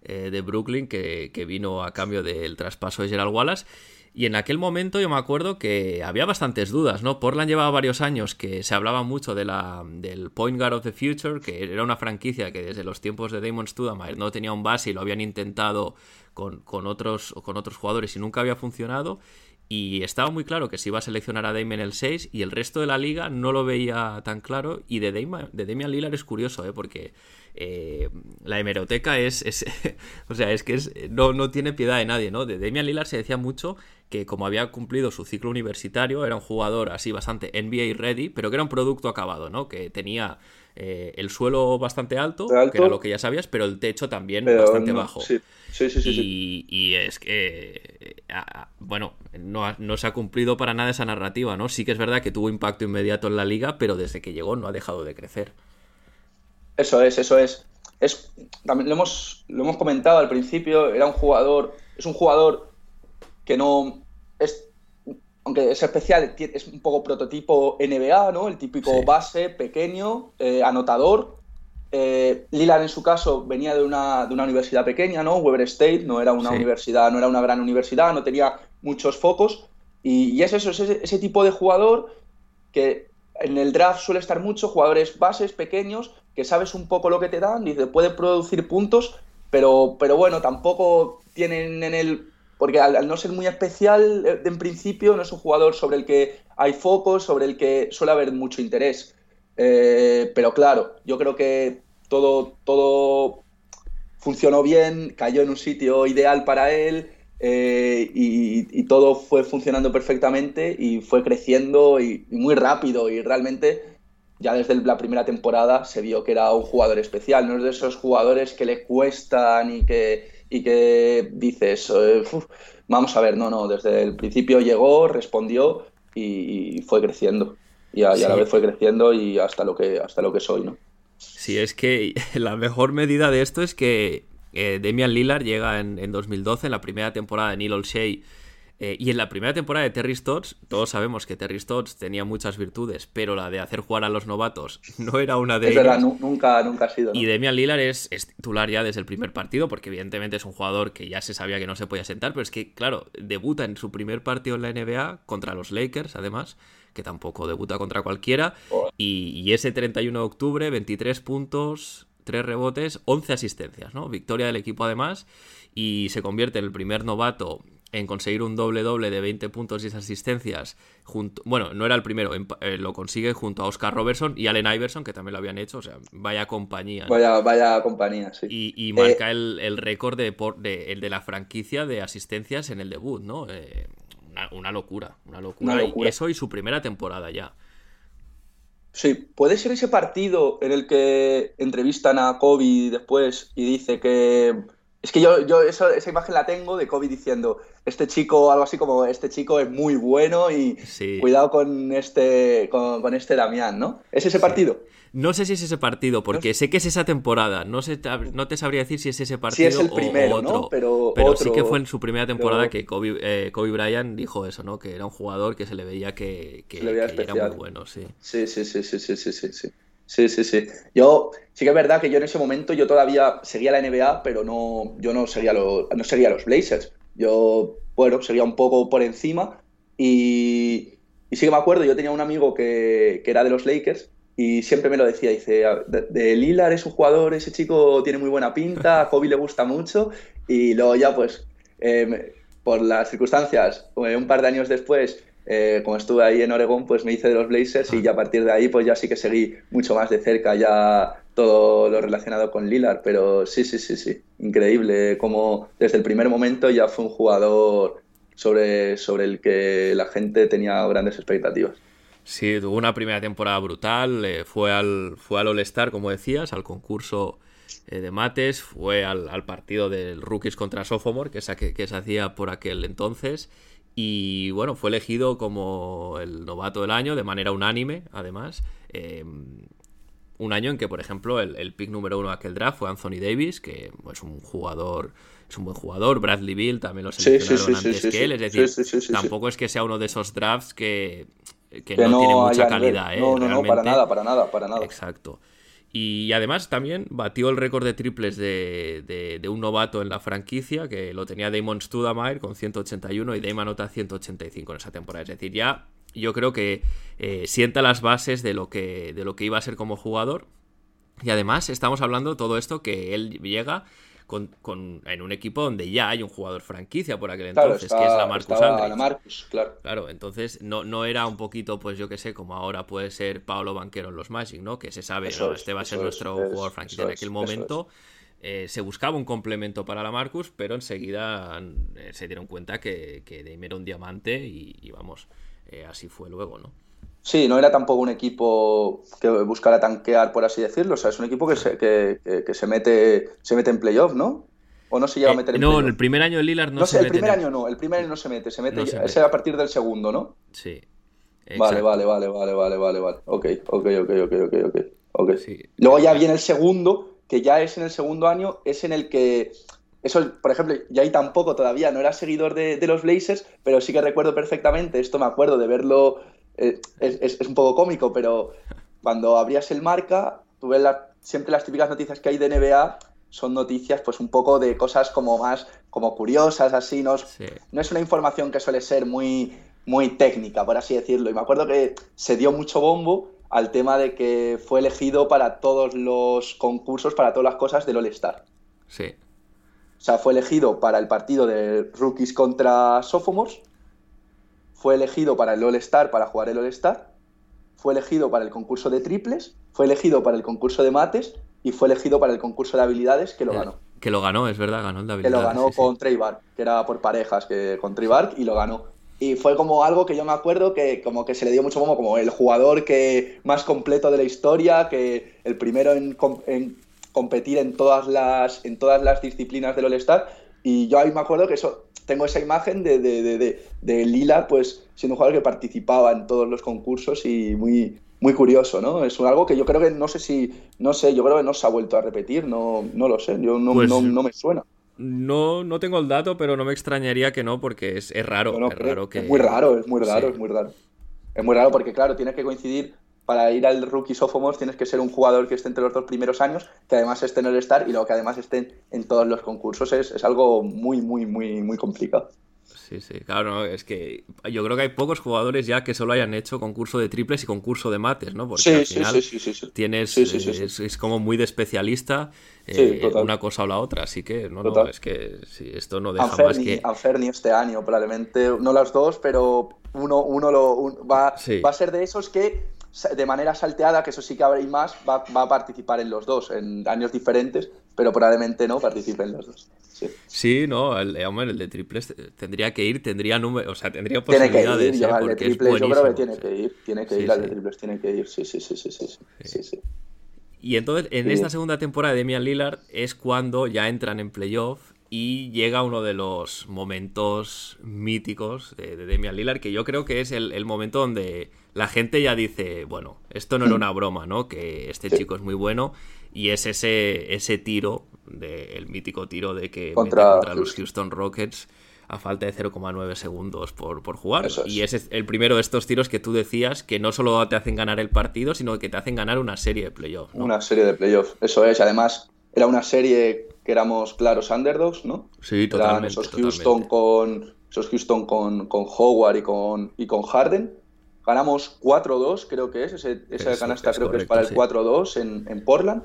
eh, de Brooklyn que, que, vino a cambio del traspaso de Gerald Wallace. Y en aquel momento yo me acuerdo que había bastantes dudas, ¿no? Portland llevaba varios años que se hablaba mucho de la, del Point Guard of the Future, que era una franquicia que desde los tiempos de Damon Studamayer no tenía un base y lo habían intentado con, con, otros, con otros jugadores y nunca había funcionado. Y estaba muy claro que se iba a seleccionar a Damian el 6 y el resto de la liga no lo veía tan claro. Y de Damian, de Damian Lillard es curioso, ¿eh? porque eh, la hemeroteca es, o sea, es que es, no, no tiene piedad de nadie, ¿no? De Damian Lillard se decía mucho que como había cumplido su ciclo universitario, era un jugador así bastante NBA ready, pero que era un producto acabado, ¿no? Que tenía eh, el suelo bastante alto, que era lo que ya sabías, pero el techo también bastante bajo. Sí. Sí, sí, y, y, es que, eh, bueno, no, no, se ha cumplido para nada esa narrativa, ¿no? Sí que es verdad que tuvo impacto inmediato en la liga, pero desde que llegó no ha dejado de crecer. Eso es, eso es. es también lo hemos, lo hemos comentado al principio, era un jugador, es un jugador que no es, aunque es especial, es un poco prototipo NBA, ¿no? El típico base, pequeño, eh, anotador. Eh, Lillard en su caso venía de una, de una, universidad pequeña, ¿no? Weber State, no era una universidad, no era una gran universidad, no tenía muchos focos. Y, es eso, es ese, tipo de jugador que en el draft suele estar mucho, jugadores bases pequeños, que sabes un poco lo que te dan, y te pueden producir puntos, pero, pero bueno, tampoco tienen en el porque al, no ser muy especial eh, en principio no es un jugador sobre el que hay focos, sobre el que suele haber mucho interés. Eh, pero claro, yo creo que todo, todo funcionó bien, cayó en un sitio ideal para él eh, y, todo fue funcionando perfectamente y fue creciendo y, muy rápido y realmente ya desde la primera temporada se vio que era un jugador especial, no es de esos jugadores que le cuestan y que y que dices, vamos a ver, no, no, desde el principio llegó, respondió y, fue creciendo. Y a, la vez fue creciendo y hasta lo que, hasta lo que soy, ¿no? Sí, es que la mejor medida de esto es que eh, Demian Lillard llega en, en, 2012, en la primera temporada de Neil Olshey, eh, y en la primera temporada de Terry Stotts, todos sabemos que Terry Stotts tenía muchas virtudes, pero la de hacer jugar a los novatos no era una de es ellas. Verdad, nunca, nunca ha sido. Y Demian Lillard es, titular ya desde el primer partido, porque evidentemente es un jugador que ya se sabía que no se podía sentar, pero es que, claro, debuta en su primer partido en la NBA contra los Lakers, además, que tampoco debuta contra cualquiera. Y, y ese 31 de octubre, 23 puntos, 3 rebotes, 11 asistencias, ¿no? Victoria del equipo además y se convierte en el primer novato en conseguir un doble doble de 20 puntos y asistencias. Junto, bueno, no era el primero, eh, lo consigue junto a Oscar Robertson y Allen Iverson, que también lo habían hecho, o sea, vaya compañía. Vaya, vaya compañía, sí. Y, marca eh, el, récord de, de, el de la franquicia de asistencias en el debut, ¿no? Eh, una, locura, una locura, Y eso y su primera temporada ya. Sí, puede ser ese partido en el que entrevistan a Kobe después y dice que es que yo, yo esa imagen la tengo de Kobe diciendo, este chico, algo así como, este chico es muy bueno y cuidado con este, con, este Damián, ¿no? ¿Es ese partido? No sé si es ese partido, porque sé que es esa temporada. No, sé, no te sabría decir si es ese partido es el primero, o otro. Pero, pero sí que fue en su primera temporada que Kobe, eh, Kobe, Bryant dijo eso, ¿no? Que era un jugador que se le veía que, que, era muy bueno, sí. Sí, sí, sí, sí, sí, sí, sí. Sí, sí, sí. Yo, sí que es verdad que yo en ese momento yo todavía seguía la NBA, pero no, yo no seguía, no seguía los Blazers. Yo, bueno, seguía un poco por encima y, y sí que me acuerdo, yo tenía un amigo que, era de los Lakers y siempre me lo decía, dice, de, de Lillard es un jugador, ese chico tiene muy buena pinta, a Kobe le gusta mucho y luego ya pues, eh, por las circunstancias, eh, un par de años después eh, como estuve ahí en Oregón, pues me hice de los Blazers y ya a partir de ahí pues ya sí que seguí mucho más de cerca ya todo lo relacionado con Lillard, pero sí, sí, sí, sí, increíble como desde el primer momento ya fue un jugador sobre, sobre el que la gente tenía grandes expectativas. Sí, tuvo una primera temporada brutal, eh, fue al, fue al All-Star, como decías, al concurso eh, de mates, fue al, partido del Rookies contra Sophomore, que, que, que se hacía por aquel entonces. Y bueno, fue elegido como el novato del año de manera unánime, además. Em, un año en que, por ejemplo, el, pick número uno de aquel draft fue Anthony Davis, que es un jugador, es un buen jugador. Bradley Bill también lo seleccionaron antes que él. Es decir, tampoco es que sea uno de esos drafts que, que, no, tiene mucha calidad. ¿eh? No, no, no, para nada, para nada, para nada. Exacto. Y además también batió el récord de triples de, de, un novato en la franquicia, que lo tenía Damon Studamire con 181 y Damon anota 185 en esa temporada. Es decir, ya yo creo que eh, sienta las bases de lo, que, de lo que iba a ser como jugador. Y además estamos hablando todo esto que él llega con, en un equipo donde ya hay un jugador franquicia por aquel entonces, que es la Marcus Marcus, claro. Claro, entonces no, no era un poquito, pues yo que sé, como ahora puede ser Pablo Banquero en los Magic, ¿no? Que se sabe, este va a ser nuestro jugador franquicia. en aquel momento eh, se buscaba un complemento para la Marcus, pero enseguida eh, se dieron cuenta que, que era un diamante y, vamos, eh, así fue luego, ¿no? Sí, no era tampoco un equipo que buscara tanquear, por así decirlo. O sea, es un equipo que se, que, se mete se mete en playoff, ¿no? ¿O no se llega a meter en eh, No, en el primer año de Lillard no, no se sé, el primer año no, el primer año no se mete, se mete, a partir del segundo, ¿no? Sí. Vale, vale, vale, vale, vale, vale, vale. Ok, ok, ok, ok, ok, ok. okay. Sí. Luego ya viene el segundo, que ya es en el segundo año, es en el que eso, por ejemplo, yo ahí tampoco todavía no era seguidor de, de, los Blazers, pero sí que recuerdo perfectamente, esto me acuerdo de verlo eh, es, un poco cómico, pero cuando abrías el marca, tú ves siempre las típicas noticias que hay de NBA son noticias pues un poco de cosas como más como curiosas, así, ¿no? No es una información que suele ser muy, muy técnica, por así decirlo. Y me acuerdo que se dio mucho bombo al tema de que fue elegido para todos los concursos, para todas las cosas del All-Star. Sí. O sea, fue elegido para el partido de rookies contra sophomores, fue elegido para el All-Star, para jugar el All-Star, fue elegido para el concurso de triples, fue elegido para el concurso de mates y fue elegido para el concurso de habilidades que lo eh, ganó. Que lo ganó, es verdad, ganó el de habilidades. Que lo ganó con Trey Bark, que era por parejas, que con Trey Bark y lo ganó. Y fue como algo que yo me acuerdo que como que se le dio mucho como, como el jugador que más completo de la historia, que el primero en, en competir en todas las, en todas las disciplinas del All-Star. Y yo ahí me acuerdo que eso tengo esa imagen de, de, Lila, pues siendo un jugador que participaba en todos los concursos y muy, muy curioso, ¿no? Es algo que yo creo que no sé si, no sé, yo creo que no se ha vuelto a repetir, no, no lo sé, yo no, pues no, me suena. No, no tengo el dato, pero no me extrañaría que no, porque es, raro. es, raro que... es muy raro, es muy raro, es muy raro. Es muy raro porque, claro, tiene que coincidir para ir al rookie sophomore tienes que ser un jugador que esté entre los dos primeros años, que además esté en el Star y luego que además esté en todos los concursos. Es, es algo muy, muy, muy, muy complicado. Sí, sí, claro, es que yo creo que hay pocos jugadores ya que solo hayan hecho concurso de triples y concurso de mates, ¿no? Porque al final tienes, es, como muy de especialista eh, una cosa o la otra, así que no, no es que esto no deja más que... Anferni este año, probablemente, no las dos, pero uno, uno lo, va, va a ser de esos que de manera salteada, que eso sí que habrá más, va, a participar en los dos, en años diferentes, pero probablemente no participe en los dos. Sí, no, el, eh, el de triples tendría que ir, tendría número, o sea, tendría posibilidades. Tiene que ir, ¿eh? de triples, yo creo que tiene que ir, tiene que ir al de triples, tiene que ir, sí, sí, sí, sí, sí, sí. Y entonces, en esta segunda temporada de Demian Lillard es cuando ya entran en playoff y llega uno de los momentos míticos de, Demian Lillard, que yo creo que es el, el momento donde la gente ya dice, bueno, esto no era una broma, ¿no? Que este chico es muy bueno y es ese, ese tiro, de, el mítico tiro de que contra, contra los Houston Rockets a falta de 0,9 segundos por, por jugar. Y ese es el primero de estos tiros que tú decías que no solo te hacen ganar el partido, sino que te hacen ganar una serie de playoffs. Una serie de playoffs, eso es. Además, era una serie que éramos claros underdogs, ¿no? Sí, totalmente. esos Houston, Con, esos Houston con, con Howard y con, y con Harden Ganamos 4-2, creo que es. Ese, esa canasta creo que es para el 4-2 en, en, Portland.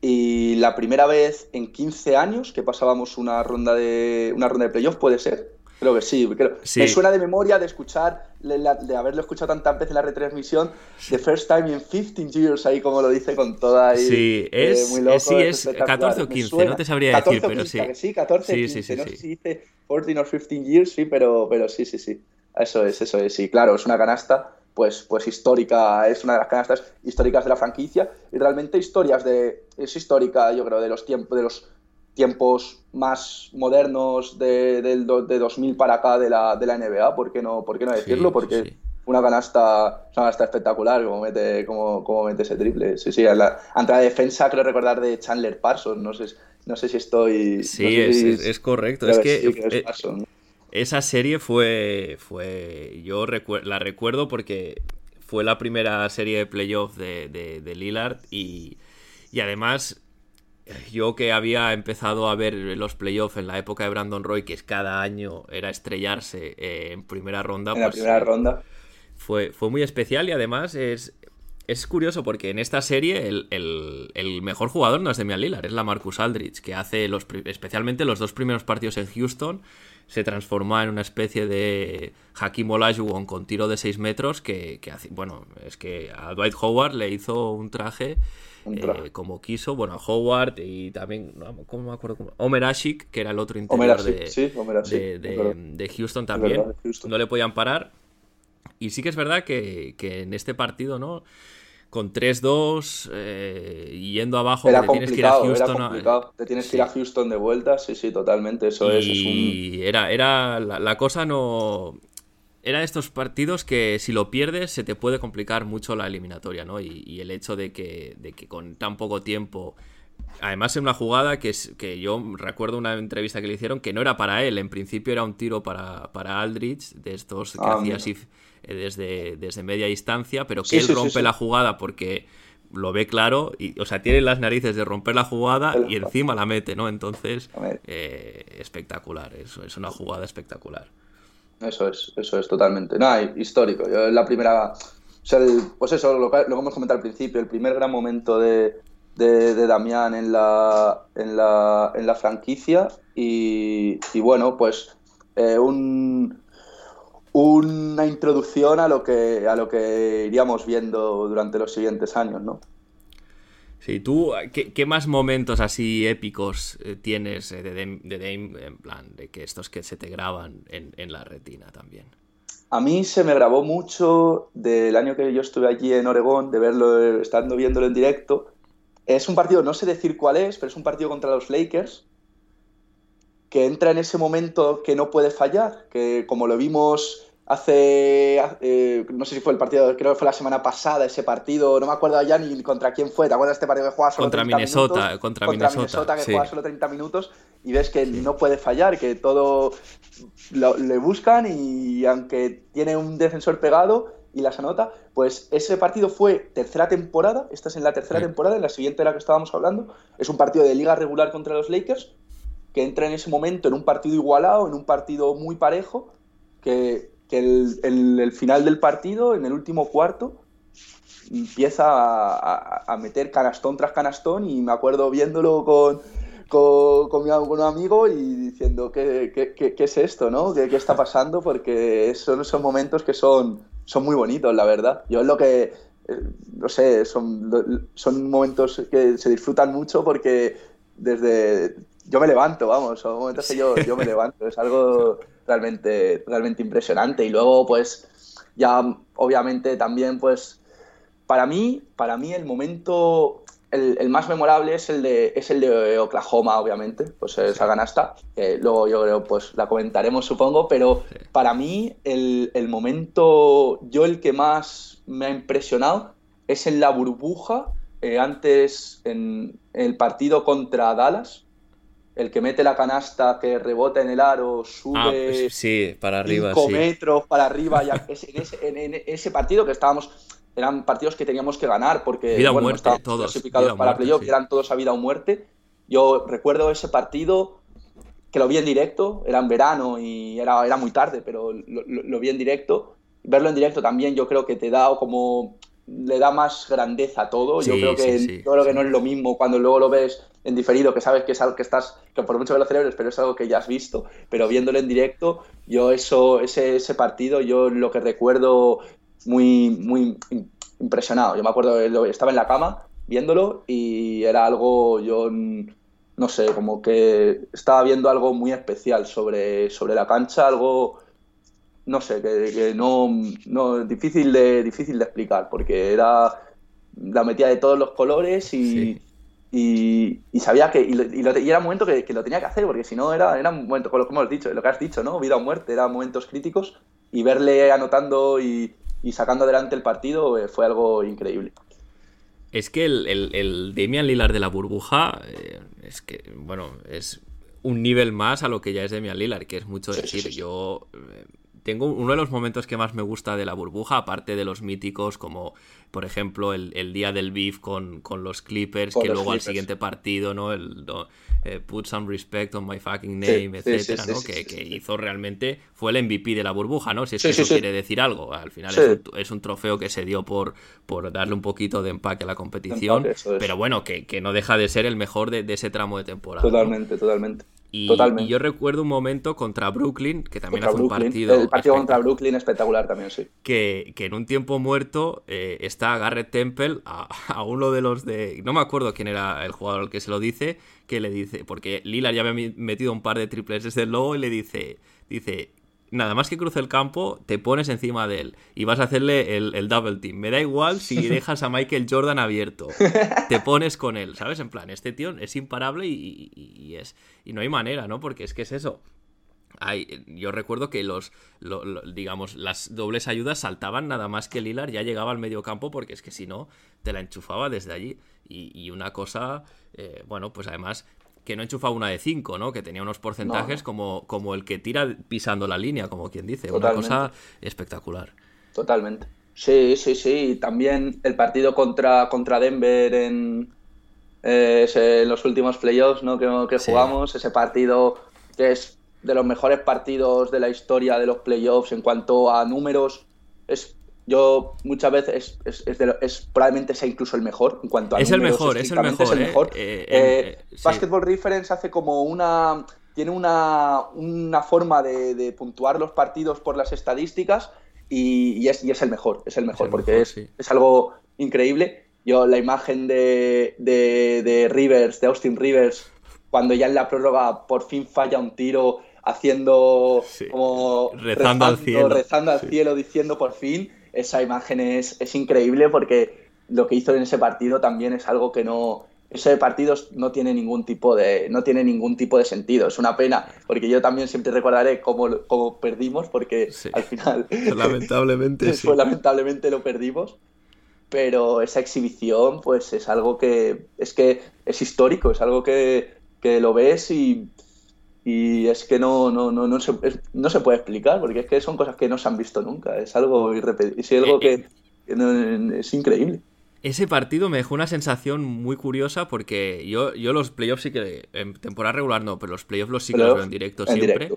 Y la primera vez en 15 años que pasábamos una ronda de una ronda de playoff, puede ser. Creo que sí, creo. Me suena de memoria de escuchar, de haberlo escuchado tantas veces en la retransmisión, The First Time in 15 Years, ahí como lo dice con toda ahí. Sí, eh, es, muy loco, sí, es 14 o 15, no te sabría decir, pero sí. sí, 14 sí, 15, no sé si dice 14 o 15 years, sí, pero, pero sí, sí, sí. Eso es, eso es, sí, claro, es una canasta pues, pues histórica, es una de las canastas históricas de la franquicia. Y realmente historias de, es histórica, yo creo, de los tiempos, de los tiempos más modernos de, del de 2000 para acá de la, de la NBA, ¿por qué no, por qué no decirlo? Porque una canasta, una canasta espectacular como mete, como, como mete ese triple. Sí, sí, la, ante la defensa creo recordar de Chandler Parsons, no sé, no sé si estoy... Sí, es, correcto, es que... Eh, esa serie fue, fue yo la recuerdo porque fue la primera serie de playoff de, de, Lillard y, y además yo que había empezado a ver los playoffs en la época de Brandon Roy, que es cada año era estrellarse eh, en primera ronda. En la pues, primera ronda. Fue, fue muy especial y además es, es curioso porque en esta serie el, mejor jugador no es Demian Lillard, es la Marcus Aldridge, que hace los, especialmente los dos primeros partidos en Houston, se transformó en una especie de Hakim Olajuwon con tiro de 6 metros que, que bueno, es que a Dwight Howard le hizo un traje eh, como quiso, bueno, a Howard y también, ¿cómo me acuerdo? Omer Ashik, que era el otro interior de, de, Houston también, no le podían parar. Y sí que es verdad que, en este partido, ¿no? Con 3-2, eh, yendo abajo, te tienes que ir a Houston. Te tienes que ir a Houston de vuelta, sí, sí, totalmente, eso es. Y era, era la, cosa no eran estos partidos que si lo pierdes se te puede complicar mucho la eliminatoria, ¿no? Y, el hecho de que, de que, con tan poco tiempo, además en una jugada que, es, que yo recuerdo una entrevista que le hicieron que no era para él, en principio era un tiro para, para Aldrich, de estos que ah, hacía así desde, desde media distancia, pero que él rompe la jugada porque lo ve claro, y, o sea, tiene las narices de romper la jugada y encima la mete, ¿no? Entonces, eh, espectacular, eso es una jugada espectacular. Eso es, eso es totalmente. No, histórico. Yo, la primera. O sea, pues eso, lo, que hemos comentado al principio, el primer gran momento de, de, Damián en la, en la, en la franquicia. Y, bueno, pues eh, un, una introducción a lo que a lo que iríamos viendo durante los siguientes años, ¿no? Sí, tú, ¿qué, más momentos así épicos eh, tienes eh, de, Dame, en plan, de que estos que se te graban en, la retina también? A mí se me grabó mucho del año que yo estuve allí en Oregón, de verlo, estando viéndolo en directo. Es un partido, no sé decir cuál es, pero es un partido contra los Lakers, que entra en ese momento que no puede fallar, que como lo vimos hace, eh, no sé si fue el partido, creo que fue la semana pasada ese partido, no me acuerdo ya ni contra quién fue, ¿te acuerdas de este partido que juega solo contra 30 Minnesota, minutos? Contra, Minnesota, que juega solo 30 minutos y ves que no puede fallar, que todo le buscan y aunque tiene un defensor pegado y las anota, pues ese partido fue tercera temporada, esta es en la tercera temporada, en la siguiente de la que estábamos hablando, es un partido de liga regular contra los Lakers, que entra en ese momento en un partido igualado, en un partido muy parejo, que que el, el, final del partido, en el último cuarto, empieza a, meter canastón tras canastón y me acuerdo viéndolo con, con, mi, un amigo y diciendo ¿qué, qué, qué, es esto? ¿no? ¿Qué, está pasando? Porque son esos momentos que son, son muy bonitos, la verdad. Yo es lo que, eh, no sé, son, son momentos que se disfrutan mucho porque desde... Yo me levanto, vamos, son momentos que yo, yo me levanto, es algo realmente, realmente impresionante. Y luego, pues, ya obviamente también, pues, para mí, para mí el momento, el, más memorable es el, de, es el de Oklahoma, obviamente, pues esa ganasta, luego yo creo, pues la comentaremos supongo, pero para mí el, el momento, yo el que más me ha impresionado es en la burbuja, eh, antes en el partido contra Dallas, el que mete la canasta, que rebota en el aro, sube ah, pues sí, para arriba, metros para arriba. Ya, en, ese, partido que estábamos, eran partidos que teníamos que ganar porque vida bueno, muerte, todos, clasificados para playoff, eran todos a vida o muerte. Yo recuerdo ese partido que lo vi en directo, era en verano y era, era muy tarde, pero lo, vi en directo. Verlo en directo también yo creo que te da como le da más grandeza a todo. yo creo que, yo creo que no es lo mismo cuando luego lo ves en diferido, que sabes que es algo que estás, que por mucho que lo celebres, pero es algo que ya has visto. Pero viéndolo en directo, yo eso, ese, ese partido, yo lo que recuerdo muy, muy impresionado. Yo me acuerdo, estaba en la cama viéndolo y era algo, yo no sé, como que estaba viendo algo muy especial sobre, sobre la cancha, algo no sé, que, no, no, difícil de, difícil de explicar, porque era la metía de todos los colores y, y, sabía que, y, era un momento que, lo tenía que hacer, porque si no era, era un momento, como hemos dicho, lo que has dicho, ¿no? Vida o muerte, eran momentos críticos y verle anotando y, sacando adelante el partido eh, fue algo increíble. Es que el, el, Damian Lillard de la burbuja, eh, es que, bueno, es un nivel más a lo que ya es Damian Lillard, que es mucho decir. Yo eh, tengo uno de los momentos que más me gusta de la burbuja, aparte de los míticos, como por ejemplo el, día del beef con, con los Clippers, que luego al siguiente partido, ¿no? El eh, Put some respect on my fucking name, etcétera, ¿no? que, hizo realmente, fue el MVP de la burbuja, ¿no? Si es que eso quiere decir algo. Al final es un, trofeo que se dio por, por darle un poquito de empaque a la competición, pero bueno, que, no deja de ser el mejor de, ese tramo de temporada. Totalmente, totalmente. Y, yo recuerdo un momento contra Brooklyn, que también fue un partido. El partido contra Brooklyn espectacular también, sí. Que, en un tiempo muerto eh, está Garrett Temple a, uno de los de. No me acuerdo quién era el jugador que se lo dice, que le dice. Porque Lillard ya había metido un par de triples desde el logo y le dice. Dice, nada más que cruce el campo, te pones encima de él y vas a hacerle el, double team. Me da igual si dejas a Michael Jordan abierto, te pones con él, ¿sabes? En plan, este tío es imparable y, es y no hay manera, ¿no? Porque es que es eso. Hay, yo recuerdo que los, digamos, las dobles ayudas saltaban nada más que Lilar ya llegaba al medio campo porque es que si no, te la enchufaba desde allí. Y, una cosa, eh, bueno, pues además que no enchufaba una de 5, ¿no? Que tenía unos porcentajes Como, como el que tira pisando la línea, como quien dice. Una cosa espectacular. Totalmente. Sí, sí, sí. También el partido contra, contra Denver en, eh, los últimos playoffs ¿no? que, jugamos, ese partido que es de los mejores partidos de la historia de los playoffs en cuanto a números. Es yo muchas veces es, es, probablemente sea incluso el mejor en cuanto a es el mejor es el mejor, ¿eh? Eh, eh, Basketball Reference hace como una tiene una, una forma de, puntuar los partidos por las estadísticas y, es, y es, el mejor es el mejor porque es, es, algo increíble. Yo la imagen de, de, Rivers de Austin Rivers cuando ya en la prórroga por fin falla un tiro haciendo como rezando, al cielo. rezando al cielo diciendo por fin esa imagen es, increíble porque lo que hizo en ese partido también es algo que no, ese partido no tiene ningún tipo de no tiene ningún tipo de sentido es una pena porque yo también siempre recordaré cómo, cómo perdimos porque al final lamentablemente sí. lamentablemente lo perdimos pero esa exhibición pues es algo que es que es histórico es algo que, que lo ves y, y es que no, no, no, no, se, no se puede explicar, porque es que son cosas que no se han visto nunca, es algo, es algo eh, que, eh. es increíble. Ese partido me dejó una sensación muy curiosa porque yo, yo los playoffs sí que, en temporada regular no, pero los playoffs los sí que los veo en directo siempre.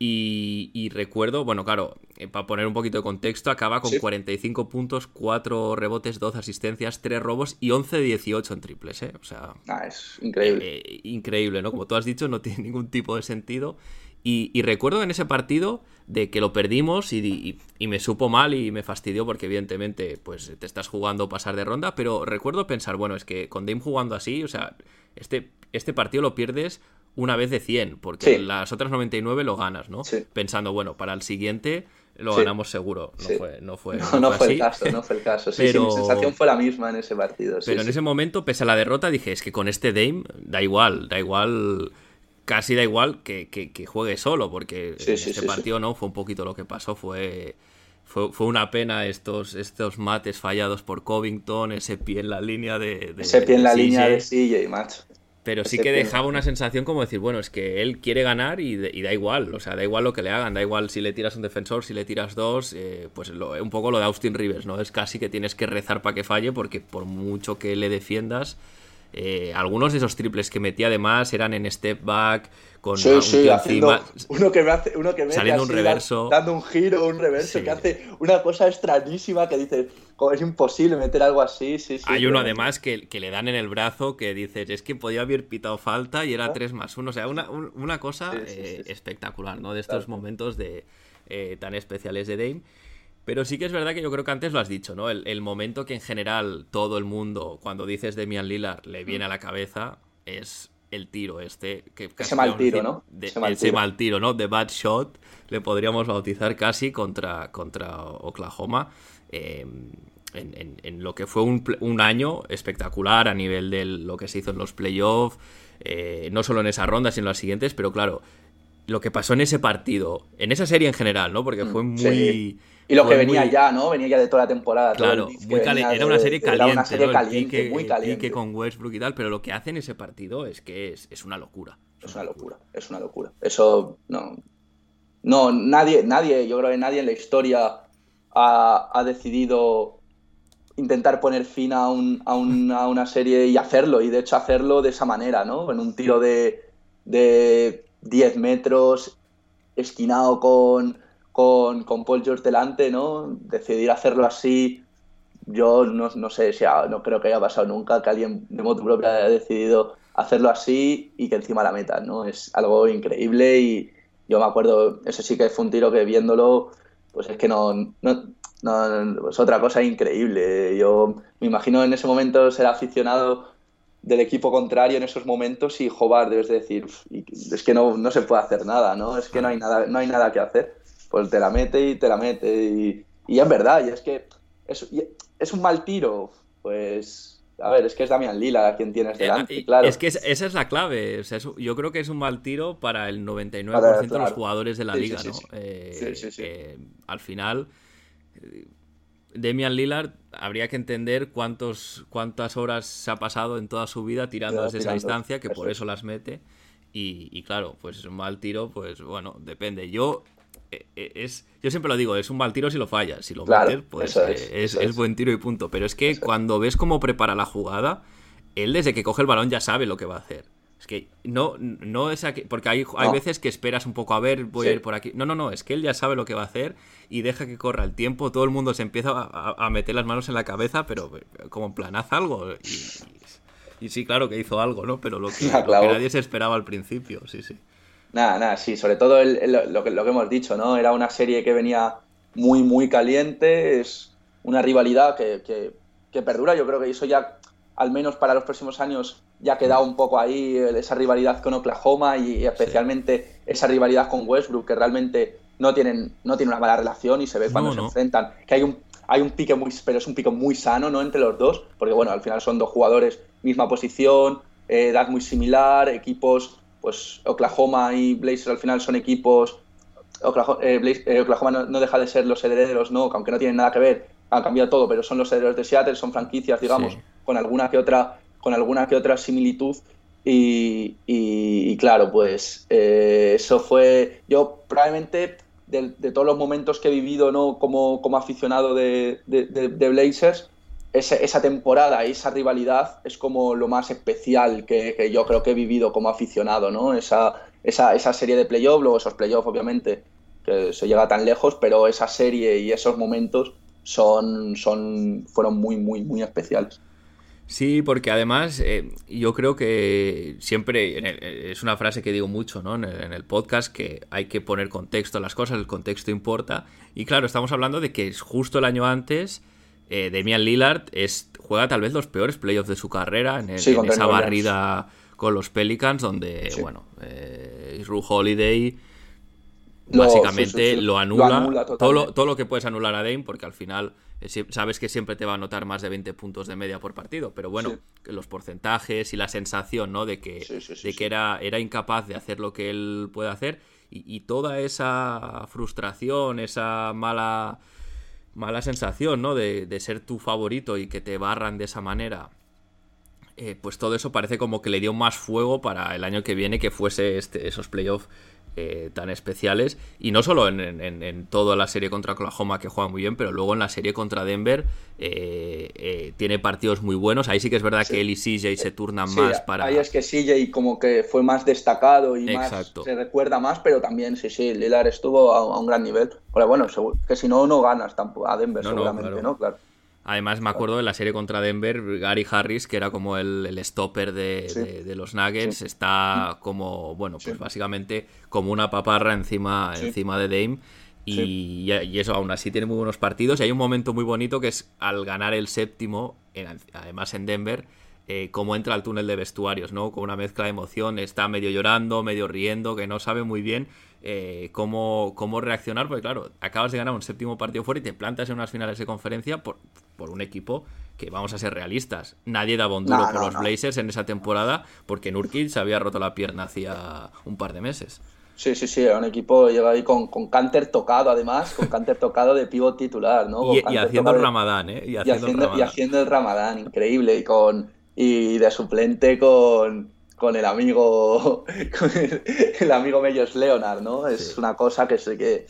Y, recuerdo, bueno, claro, eh, para poner un poquito de contexto, acaba con 45 puntos, 4 rebotes, 12 asistencias, 3 robos y 11-18 en triples, ¿eh? O sea. Ah, es increíble. Eh, increíble, ¿no? Como tú has dicho, no tiene ningún tipo de sentido. Y, recuerdo en ese partido de que lo perdimos y, me supo mal y me fastidió porque evidentemente pues te estás jugando pasar de ronda, pero recuerdo pensar, bueno, es que con Dame jugando así, o sea, este, este partido lo pierdes una vez de 100, porque las otras 99 lo ganas, ¿no? Pensando, bueno, para el siguiente lo ganamos seguro. No fue, no fue, no, fue, el caso, no fue el caso. Sí, mi sensación fue la misma en ese partido. pero en ese momento, pese a la derrota, dije, es que con este Dame da igual, da igual, casi da igual que, juegue solo, porque en este partido no, fue un poquito lo que pasó, fue... Fue, una pena estos, estos mates fallados por Covington, ese pie en la línea de. ese pie en la línea de CJ, macho. Pero sí que dejaba una sensación como decir, bueno, es que él quiere ganar y, da igual, o sea, da igual lo que le hagan, da igual si le tiras un defensor, si le tiras dos, eh, pues un poco lo de Austin Rivers, ¿no? Es casi que tienes que rezar para que falle porque por mucho que le defiendas, eh, algunos de esos triples que metía además eran en step back, con sí, sí, encima, uno que me hace, uno que saliendo un reverso, dando un giro, un reverso, que hace una cosa extrañísima que dices, es imposible meter algo así, sí, sí. Hay uno además que, le dan en el brazo que dices, es que podía haber pitado falta y era 3 más 1, o sea, una, una cosa eh, espectacular, ¿no? De estos momentos de eh, tan especiales de Dame. Pero sí que es verdad que yo creo que antes lo has dicho, ¿no? El, momento que en general todo el mundo, cuando dices Demian Lillard, le viene a la cabeza es el tiro este. Que ese mal tiro, ¿no? ese, mal, tiro. ¿no? De bad shot, le podríamos bautizar casi contra, contra Oklahoma. Em, en, lo que fue un, año espectacular a nivel de lo que se hizo en los playoffs, eh, no solo en esa ronda, sino en las siguientes, pero claro, lo que pasó en ese partido, en esa serie en general, ¿no? Porque fue muy... Y lo que venía ya, ¿no? Venía ya de toda la temporada. Claro, muy era una serie caliente. Era una serie caliente, muy caliente. con Westbrook y tal, pero lo que hace en ese partido es que es, una locura. Es una locura, es una locura. Eso, no. No, nadie, nadie, yo creo que nadie en la historia ha, decidido intentar poner fin a, un, a, una serie y hacerlo, y de hecho hacerlo de esa manera, ¿no? En un tiro de, de 10 metros, esquinado con con, con Paul George delante, ¿no? Decidir hacerlo así, yo no, no sé, si no creo que haya pasado nunca que alguien de modo propio haya decidido hacerlo así y que encima la meta, ¿no? Es algo increíble y yo me acuerdo, eso sí que fue un tiro que viéndolo, pues es que no, no, no es otra cosa increíble. Yo me imagino en ese momento ser aficionado del equipo contrario en esos momentos y jobar, debes decir, es que no, no se puede hacer nada, ¿no? Es que no hay nada, no hay nada que hacer pues te la mete y te la mete. Y, y es verdad, y es que es, es un mal tiro, pues a ver, es que es Damian Lila quien tienes eh, delante, claro. Es que esa es la clave. O sea, yo creo que es un mal tiro para el 99% de los jugadores de la liga, ¿no? Eh, al final, eh, Damian Lillard habría que entender cuántos, cuántas horas se ha pasado en toda su vida tirando desde esa distancia, que por eso las mete. Y, y, claro, pues es un mal tiro, pues bueno, depende. Yo eh, eh, es, yo siempre lo digo, es un mal tiro si lo fallas. Si lo metes, pues eh, es, buen tiro y punto. Pero es que cuando ves cómo prepara la jugada, él desde que coge el balón ya sabe lo que va a hacer. Es que no, no es aquí, porque hay, hay veces que esperas un poco a ver, voy a ir por aquí. No, no, no, es que él ya sabe lo que va a hacer y deja que corra el tiempo. Todo el mundo se empieza a, meter las manos en la cabeza, pero como en plan, haz algo. Y, sí, claro que hizo algo, ¿no? Pero lo que, lo que nadie se esperaba al principio, sí, sí. Nada, nada, sí, sobre todo lo, que, lo que hemos dicho, ¿no? Era una serie que venía muy, muy caliente, es una rivalidad que, que, perdura, yo creo que eso ya, al menos para los próximos años, ya ha quedado un poco ahí esa rivalidad con Oklahoma y especialmente esa rivalidad con Westbrook, que realmente no tienen, no tienen una mala relación y se ve cuando se enfrentan, que hay un, hay un pique muy, pero es un pique muy sano, ¿no? Entre los dos, porque bueno, al final son dos jugadores, misma posición, eh, edad muy similar, equipos pues Oklahoma y Blazers al final son equipos. Oklahoma, eh, eh, no, deja de ser los herederos, ¿no? aunque no tienen nada que ver, han cambiado todo, pero son los herederos de Seattle, son franquicias, digamos, con alguna que otra, con alguna que otra similitud. Y, claro, pues eh, eso fue. Yo probablemente de, todos los momentos que he vivido ¿no? como, como aficionado de, de Blazers, esa, temporada y esa rivalidad es como lo más especial que, yo creo que he vivido como aficionado, ¿no? Esa, esa, esa serie de playoffs, luego esos playoffs obviamente que se llega tan lejos, pero esa serie y esos momentos son, son, fueron muy, muy, muy especiales. Sí, porque además eh, yo creo que siempre, es una frase que digo mucho ¿no? en, el, en, el, podcast, que hay que poner contexto a las cosas, el contexto importa. Y claro, estamos hablando de que es justo el año antes eh, Damian Lillard es, juega tal vez los peores playoffs de su carrera en, esa barrida con los Pelicans, donde, bueno, eh, Holiday básicamente lo, anula. todo, lo, todo, lo, que puedes anular a Dame, porque al final eh, sabes que siempre te va a anotar más de 20 puntos de media por partido, pero bueno, los porcentajes y la sensación ¿no? de que, de que era, era incapaz de hacer lo que él puede hacer y toda esa frustración, esa mala mala sensación, ¿no? De, de, ser tu favorito y que te barran de esa manera. Eh, pues todo eso parece como que le dio más fuego para el año que viene que fuese este, esos playoffs eh, tan especiales. Y no solo en, toda la serie contra Oklahoma, que juega muy bien, pero luego en la serie contra Denver eh, eh, tiene partidos muy buenos. Ahí sí que es verdad que él y CJ se turnan más para. Ahí es que CJ como que fue más destacado y más se recuerda más, pero también sí, sí, Lillard estuvo a, un gran nivel. Pero bueno, que si no, no ganas tampoco a Denver, seguramente, ¿no? Claro. Además, me acuerdo de la serie contra Denver, Gary Harris, que era como el, stopper de, los Nuggets, está como, bueno, pues básicamente como una paparra encima, encima de Dame. Y, eso aún así tiene muy buenos partidos. Y hay un momento muy bonito que es al ganar el séptimo, además en Denver, eh, cómo entra al túnel de vestuarios, ¿no? Con una mezcla de emoción, está medio llorando, medio riendo, que no sabe muy bien eh, cómo, cómo reaccionar, porque claro, acabas de ganar un séptimo partido fuera y te plantas en unas finales de conferencia por, por un equipo que vamos a ser realistas. Nadie daba un duro por los Blazers en esa temporada porque Nurkic se había roto la pierna hacía un par de meses. Sí, sí, sí, era un equipo llega ahí con, con Canter tocado, además, con Canter tocado de pivot titular, ¿no? Y, haciendo el Ramadán, ¿eh? Y haciendo, el Ramadán. increíble, y con y de suplente con, con el amigo con el, amigo Mellos Leonard, ¿no? Es una cosa que sé que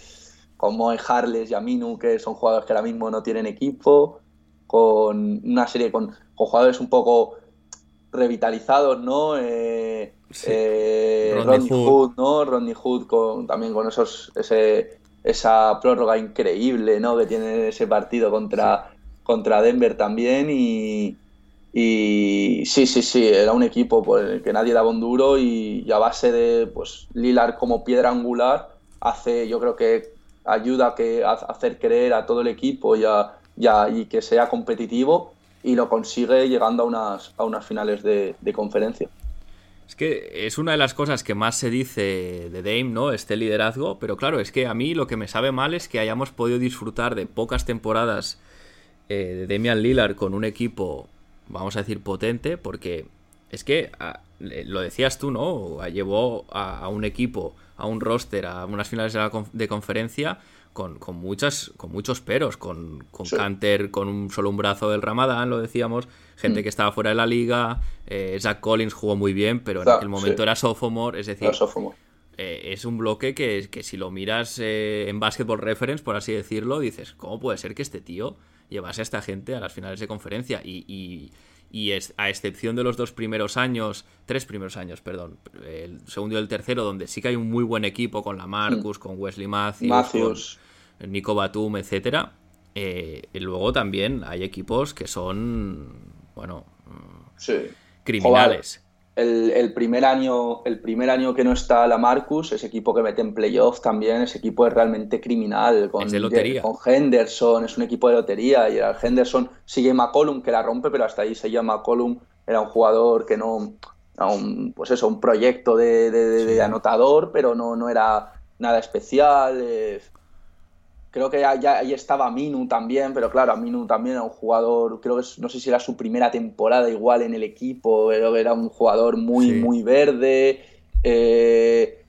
como en Harles y Aminu, que son jugadores que ahora mismo no tienen equipo, con una serie con, con jugadores un poco revitalizados, ¿no? Eh, eh, Rodney, Hood. ¿no? Rodney Hood con, también con esos ese, esa prórroga increíble, ¿no? Que tiene ese partido contra, contra Denver también y, y sí, sí, sí, era un equipo por el que nadie daba un duro y, a base de pues Lilar como piedra angular hace, yo creo que ayuda a, que, a hacer creer a todo el equipo y, y que sea competitivo y lo consigue llegando a unas, a unas finales de, conferencia. Es que es una de las cosas que más se dice de Dame, ¿no? Este liderazgo, pero claro, es que a mí lo que me sabe mal es que hayamos podido disfrutar de pocas temporadas eh, de Damian Lillard con un equipo, vamos a decir, potente, porque es que ah, lo decías tú, ¿no? Llevó a, un equipo, a un roster, a unas finales de, de conferencia con, muchas, con muchos peros, con, con Canter con un solo un brazo del Ramadán, lo decíamos, gente mm. que estaba fuera de la liga, eh, Zach Collins jugó muy bien, pero en aquel momento era sophomore, es decir, eh, es un bloque que, que si lo miras eh, en Basketball Reference, por así decirlo, dices, ¿cómo puede ser que este tío llevase a esta gente a las finales de conferencia? Y, y, y es, a excepción de los dos primeros años, tres primeros años, perdón, el segundo y el tercero, donde sí que hay un muy buen equipo con la Marcus, mm. con Wesley Matthews, Nico Batum, etcétera. Eh, y luego también hay equipos que son, bueno, criminales. el, primer año, el primer año que no está la Marcus, ese equipo que mete en playoff también, ese equipo es realmente criminal. Con, con Henderson, es un equipo de lotería. Y Henderson sigue McCollum que la rompe, pero hasta ahí se llama McCollum, era un jugador que no. Un, pues eso, un proyecto de, anotador, pero no, no era nada especial. Eh, Creo que ya, ahí estaba Minu también, pero claro, Minu también era un jugador, creo que no sé si era su primera temporada igual en el equipo, pero era un jugador muy, muy verde. Eh,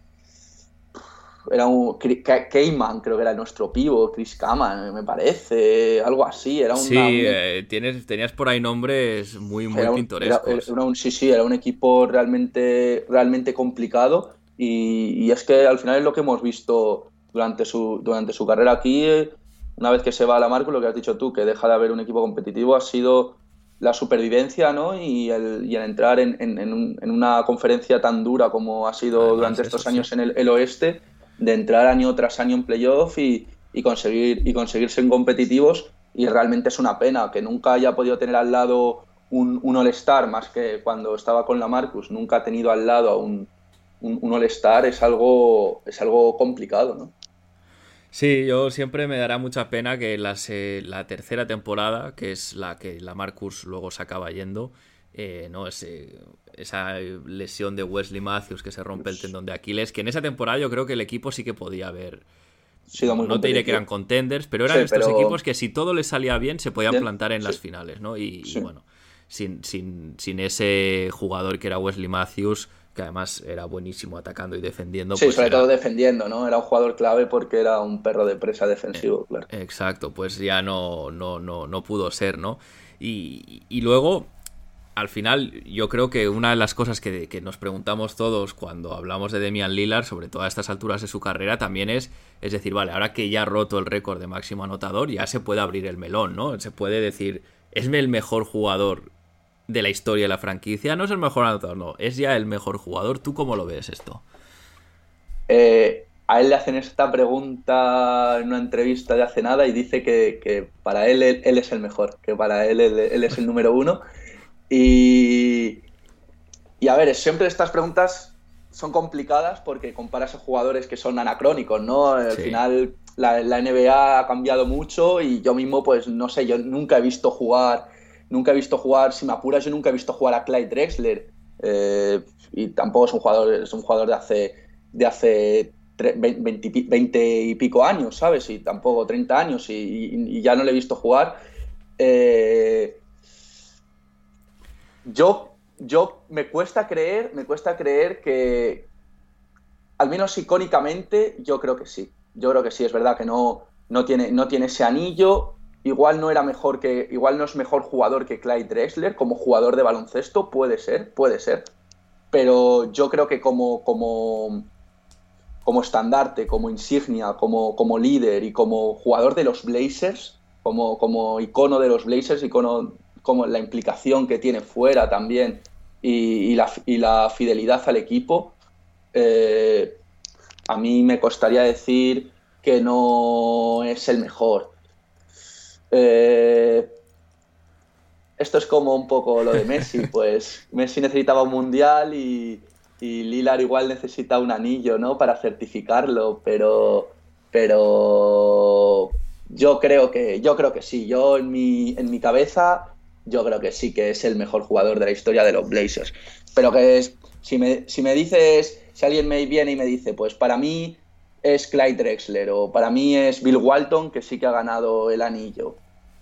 era un Cayman, creo que era nuestro pivo, Chris Kaman, me parece, algo así. Era sí, eh, tienes, tenías por ahí nombres muy, muy pintorescos. sí, sí, era un equipo realmente, realmente complicado y, y, es que al final es lo que hemos visto durante su, durante su carrera aquí, una vez que se va a la Marco, lo que has dicho tú, que deja de haber un equipo competitivo, ha sido la supervivencia ¿no? y, el, y el entrar en, en, una conferencia tan dura como ha sido durante estos años en el, oeste, de entrar año tras año en playoff y, y, conseguir, y conseguirse en competitivos. Y realmente es una pena que nunca haya podido tener al lado un, un All-Star, más que cuando estaba con la Marcus, nunca ha tenido al lado a un, un, un All-Star, es algo, es algo complicado. ¿no? Sí, yo siempre me dará mucha pena que la, la tercera temporada, que es la que la Marcus luego se acaba yendo, eh, no esa lesión de Wesley Matthews que se rompe el tendón de Aquiles, que en esa temporada yo creo que el equipo sí que podía haber... no te diré que eran contenders, pero eran estos equipos que si todo les salía bien se podían plantar en las finales, ¿no? Y, y bueno, sin, sin, sin ese jugador que era Wesley Matthews que además era buenísimo atacando y defendiendo. Sí, pues sobre todo defendiendo, ¿no? Era un jugador clave porque era un perro de presa defensivo, eh, claro. Exacto, pues ya no, no, no, no pudo ser, ¿no? Y, luego, al final, yo creo que una de las cosas que, nos preguntamos todos cuando hablamos de Demian Lillard, sobre todo a estas alturas de su carrera, también es, es decir, vale, ahora que ya ha roto el récord de máximo anotador, ya se puede abrir el melón, ¿no? Se puede decir, es el mejor jugador de la historia de la franquicia. No es el mejor anotador, no, es ya el mejor jugador. ¿Tú cómo lo ves esto? Eh, a él le hacen esta pregunta en una entrevista de hace nada y dice que, para él, él, es el mejor, que para él él, es el número uno. Y, y a ver, siempre estas preguntas son complicadas porque comparas a jugadores que son anacrónicos, ¿no? Al final la, la, NBA ha cambiado mucho y yo mismo, pues no sé, yo nunca he visto jugar nunca he visto jugar, si me apuras, yo nunca he visto jugar a Clyde Drexler. Eh, y tampoco es un jugador, es un jugador de hace, de hace 20, y pico años, ¿sabes? Y tampoco 30 años y, ya no le he visto jugar. Eh, yo, yo me cuesta creer, me cuesta creer que, al menos icónicamente, yo creo que sí. Yo creo que sí, es verdad que no, no, tiene, no tiene ese anillo. Igual no era mejor que. Igual no es mejor jugador que Clyde Drexler, como jugador de baloncesto, puede ser, puede ser. Pero yo creo que como, como, como estandarte, como insignia, como, como líder y como jugador de los Blazers, como, como icono de los Blazers, icono como la implicación que tiene fuera también y, la, y la, fidelidad al equipo, eh, a mí me costaría decir que no es el mejor. Eh, esto es como un poco lo de Messi, pues Messi necesitaba un mundial y, y Lilar igual necesita un anillo, ¿no? Para certificarlo, pero, pero yo creo que, yo creo que sí. Yo en mi, en mi cabeza yo creo que sí que es el mejor jugador de la historia de los Blazers. Pero que es, si me, si me dices, si alguien me viene y me dice, pues para mí es Clyde Drexler o para mí es Bill Walton, que sí que ha ganado el anillo,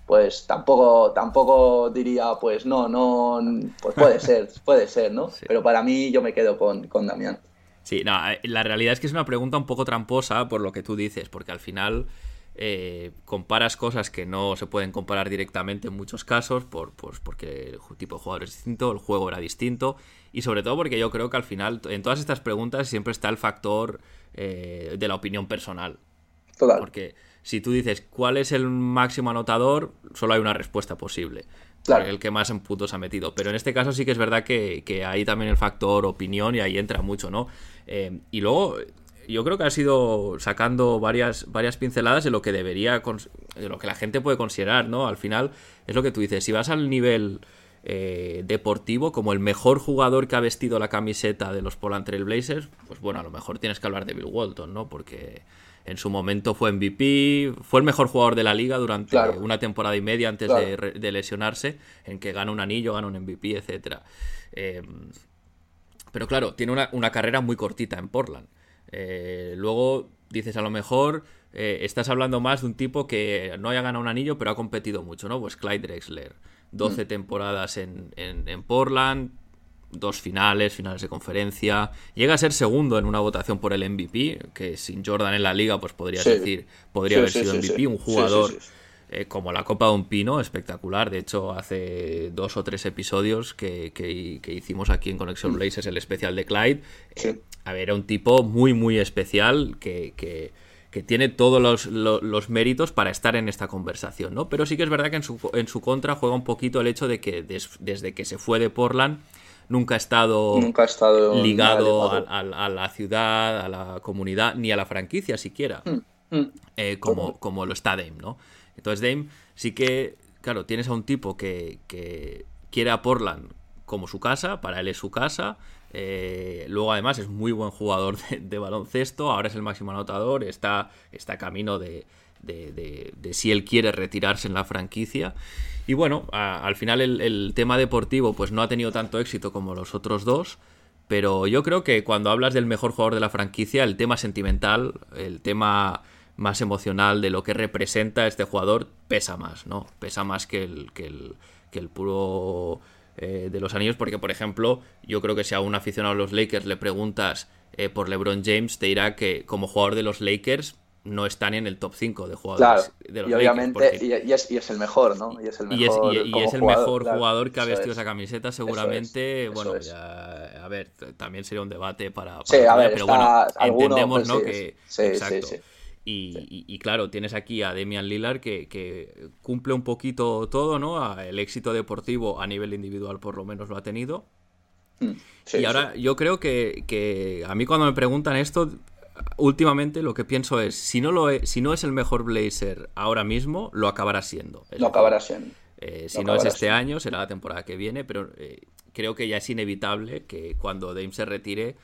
pues tampoco, tampoco diría, pues no, no, pues puede ser, puede ser, ¿no? Pero para mí yo me quedo con, con Damián. Sí, no, eh, la realidad es que es una pregunta un poco tramposa por lo que tú dices, porque al final eh, comparas cosas que no se pueden comparar directamente en muchos casos, por, pues porque el tipo de jugador es distinto, el juego era distinto, y sobre todo porque yo creo que al final en todas estas preguntas siempre está el factor eh, de la opinión personal. Porque si tú dices cuál es el máximo anotador, solo hay una respuesta posible. El que más en puntos ha metido. Pero en este caso sí que es verdad que, que hay también el factor opinión y ahí entra mucho, ¿no? Eh, y luego yo creo que ha sido sacando varias, varias pinceladas de lo que debería, de lo que la gente puede considerar, ¿no? Al final, es lo que tú dices, si vas al nivel eh, deportivo, como el mejor jugador que ha vestido la camiseta de los Portland Trail Blazers, pues bueno, a lo mejor tienes que hablar de Bill Walton, ¿no? Porque en su momento fue MVP, fue el mejor jugador de la liga durante una temporada y media antes de, lesionarse, en que gana un anillo, gana un MVP, etc. Eh, pero claro, tiene una, una carrera muy cortita en Portland. Eh, luego dices, a lo mejor eh, estás hablando más de un tipo que no haya ganado un anillo, pero ha competido mucho, ¿no? Pues Clyde Drexler. 12 mm. temporadas en, en, Portland, dos finales, finales de conferencia. Llega a ser segundo en una votación por el MVP, que sin Jordan en la liga, pues podrías decir, podría haber sido MVP, un jugador eh, como la Copa de un Pino, espectacular. De hecho, hace dos o tres episodios que, que, hicimos aquí en Conexión mm. Blazers el especial de Clyde. Eh, a ver, era un tipo muy, muy especial que, que, tiene todos los, los, méritos para estar en esta conversación, ¿no? Pero sí que es verdad que en su, en su contra juega un poquito el hecho de que desde que se fue de Portland nunca ha estado, nunca ha estado ligado a, la ciudad, a la comunidad, ni a la franquicia siquiera, mm, mm. Eh, como, como lo está Dame, ¿no? Entonces Dame sí que, claro, tienes a un tipo que, quiere a Portland como su casa, para él es su casa. Eh, luego además es muy buen jugador de, baloncesto, ahora es el máximo anotador, está, está camino de, si él quiere retirarse en la franquicia. Y bueno, al final el, tema deportivo pues no ha tenido tanto éxito como los otros dos, pero yo creo que cuando hablas del mejor jugador de la franquicia, el tema sentimental, el tema más emocional de lo que representa este jugador pesa más, ¿no? Pesa más que el, que el puro eh, de los anillos, porque por ejemplo, yo creo que si a un aficionado a los Lakers le preguntas eh, por LeBron James, te dirá que como jugador de los Lakers no están en el top 5 de jugadores de los y obviamente, y, es, y, es, el mejor, ¿no? Y es el mejor, y es, el mejor jugador que ha vestido esa camiseta, seguramente, bueno, a ver, también sería un debate para... sí, a ver, pero bueno, entendemos, pues ¿no? que, exacto. Y, claro, tienes aquí a Demian Lillard que, cumple un poquito todo, ¿no? El éxito deportivo a nivel individual por lo menos lo ha tenido. Mm, y ahora yo creo que, a mí cuando me preguntan esto, últimamente lo que pienso es, si no, lo es, si no es el mejor Blazer ahora mismo, lo acabará siendo. Lo acabará siendo. Eh, si no es este año, será la temporada que viene, pero eh, creo que ya es inevitable que cuando Dame se retire